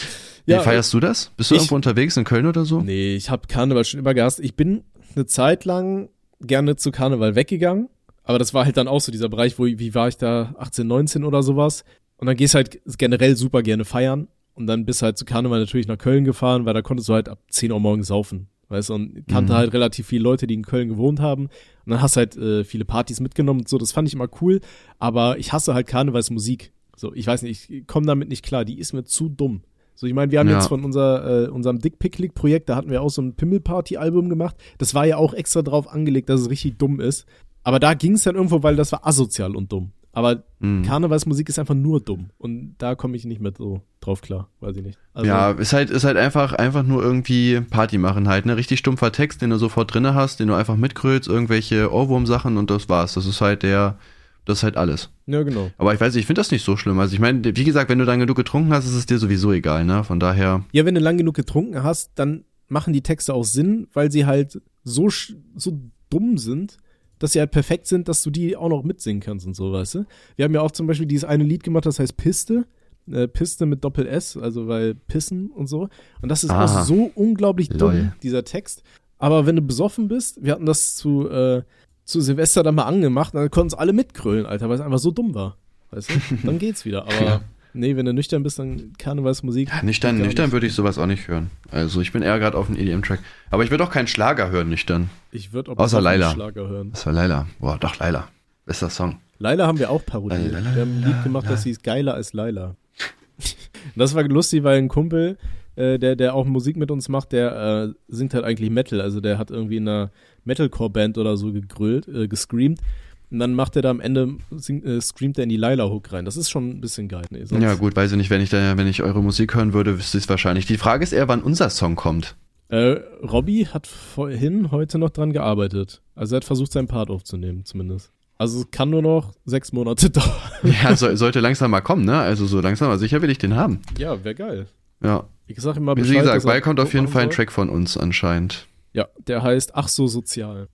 Speaker 2: Wie feierst du das? Bist du
Speaker 3: ich-
Speaker 2: irgendwo unterwegs in Köln oder so?
Speaker 3: Nee, ich habe Karneval schon immer gehasst. Ich bin eine Zeit lang gerne zu Karneval weggegangen, aber das war halt dann auch so dieser Bereich, wo wie war ich da 18, 19 oder sowas und dann gehst halt generell super gerne feiern und dann bist halt zu Karneval natürlich nach Köln gefahren, weil da konntest du halt ab 10 Uhr morgens saufen. Weißt du, und kannte
Speaker 2: Mhm.
Speaker 3: halt relativ viele Leute, die in Köln gewohnt haben. Und dann hast halt äh, viele Partys mitgenommen und so, das fand ich immer cool. Aber ich hasse halt Karnevalsmusik. So, ich weiß nicht, ich komme damit nicht klar. Die ist mir zu dumm. So, ich meine, wir haben
Speaker 2: Ja.
Speaker 3: jetzt von unser, äh, unserem Dick Pick League Projekt, da hatten wir auch so ein Pimmel-Party-Album gemacht. Das war ja auch extra drauf angelegt, dass es richtig dumm ist. Aber da ging es dann irgendwo, weil das war asozial und dumm. Aber
Speaker 2: Mhm.
Speaker 3: Karnevalsmusik ist einfach nur dumm. Und da komme ich nicht mehr so drauf klar, weiß ich nicht. Also,
Speaker 2: ja, ist halt, ist halt einfach, einfach nur irgendwie Party machen halt, ne? Richtig stumpfer Text, den du sofort drinne hast, den du einfach mitkrölst, irgendwelche Ohrwurm-Sachen und das war's. Das ist halt der, das ist halt alles.
Speaker 3: ja genau.
Speaker 2: Aber ich weiß nicht, ich finde das nicht so schlimm. Also ich meine, wie gesagt, wenn du dann genug getrunken hast, ist es dir sowieso egal, ne? Von daher,
Speaker 3: Ja, wenn du lang genug getrunken hast, dann machen die Texte auch Sinn, weil sie halt so, so dumm sind, dass sie halt perfekt sind, dass du die auch noch mitsingen kannst und so, weißt du? Wir haben ja auch zum Beispiel dieses eine Lied gemacht, das heißt Piste. Äh, Piste mit Doppel S, also weil Pissen und so. Und das ist
Speaker 2: Aha.
Speaker 3: auch so unglaublich dumm,
Speaker 2: Lol.
Speaker 3: dieser Text. Aber wenn du besoffen bist, wir hatten das zu, äh, zu Silvester dann mal angemacht, dann konnten es alle mitkrölen, Alter, weil es einfach so dumm war. Weißt du? [LAUGHS] Dann geht's wieder. Aber
Speaker 2: Ja.
Speaker 3: Nee, wenn du nüchtern bist, dann Karnevalsmusik.
Speaker 2: ja, nüchtern, nüchtern würde ich sowas auch nicht hören. Also ich bin eher gerade auf einem EDM-Track. Aber ich würde auch keinen Schlager hören, nüchtern.
Speaker 3: Ich würde auch
Speaker 2: Außer Laila.
Speaker 3: Schlager hören.
Speaker 2: Das war Laila. Boah, doch Laila. Bester Song.
Speaker 3: Laila haben wir auch parodiert.
Speaker 2: Laila,
Speaker 3: wir haben ein Lied gemacht, das hieß Geiler als Laila. [LAUGHS] das war lustig, weil ein Kumpel, äh, der, der auch Musik mit uns macht, der äh, singt halt eigentlich Metal. Also der hat irgendwie in einer Metalcore-Band oder so gegrölt, äh, gescreamt. Und dann macht er da am Ende, sing, äh, screamt er in die Laila-Hook rein. Das ist schon ein bisschen geil. Nee,
Speaker 2: Ja, gut, weiß ich nicht, wenn ich da, wenn ich eure Musik hören würde, wüsste ich es wahrscheinlich. Die Frage ist eher, wann unser Song kommt.
Speaker 3: Äh, Robby hat vorhin heute noch dran gearbeitet. Also er hat versucht, seinen Part aufzunehmen, zumindest. Also es kann nur noch sechs Monate [LAUGHS] dauern.
Speaker 2: Ja, so, sollte langsam mal kommen, ne? Also so langsam, aber sicher will ich den haben.
Speaker 3: Ja, wäre geil.
Speaker 2: Ja.
Speaker 3: Ich sag immer
Speaker 2: Wie
Speaker 3: Bescheid,
Speaker 2: gesagt,
Speaker 3: dass er
Speaker 2: bald kommt auf jeden Fall ein. Track von uns anscheinend.
Speaker 3: Ja, der heißt Ach so sozial.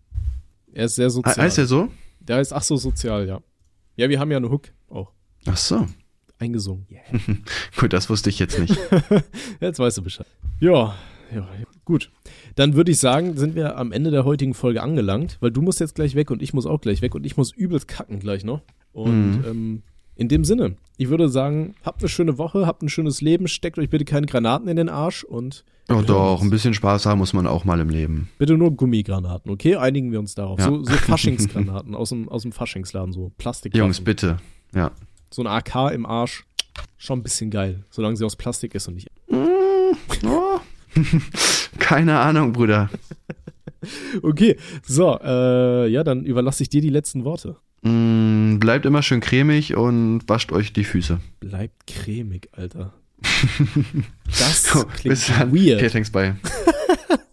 Speaker 3: Er ist sehr sozial.
Speaker 2: He- Heißt der so?
Speaker 3: Der heißt Ach so sozial, ja. Ja, wir haben ja eine Hook auch
Speaker 2: Ach so.
Speaker 3: eingesungen. [LAUGHS]
Speaker 2: Gut, das wusste ich jetzt nicht. [LAUGHS]
Speaker 3: Jetzt weißt du Bescheid. Ja, ja, ja. gut. Dann würde ich sagen, sind wir am Ende der heutigen Folge angelangt, weil du musst jetzt gleich weg und ich muss auch gleich weg und ich muss übelst kacken gleich noch. Und ähm, in dem Sinne, ich würde sagen, habt eine schöne Woche, habt ein schönes Leben, steckt euch bitte keine Granaten in den Arsch und
Speaker 2: Oh doch, ein bisschen Spaß haben muss man auch mal im Leben.
Speaker 3: bitte nur Gummigranaten, okay? Einigen wir uns darauf.
Speaker 2: Ja.
Speaker 3: So, so [LAUGHS] Faschingsgranaten aus dem, aus dem Faschingsladen, so Plastik.
Speaker 2: Jungs, bitte. Ja.
Speaker 3: So ein AK im Arsch, schon ein bisschen geil, solange sie aus Plastik ist und nicht.
Speaker 2: Oh. [LAUGHS] Keine Ahnung, Bruder. [LAUGHS]
Speaker 3: Okay, so, äh, ja, dann überlasse ich dir die letzten Worte.
Speaker 2: Mm, bleibt immer schön cremig und wascht euch die Füße.
Speaker 3: Bleibt cremig, Alter. [LAUGHS] Das klingt
Speaker 2: bis dann.
Speaker 3: weird.
Speaker 2: Okay, thanks, bye. [LAUGHS]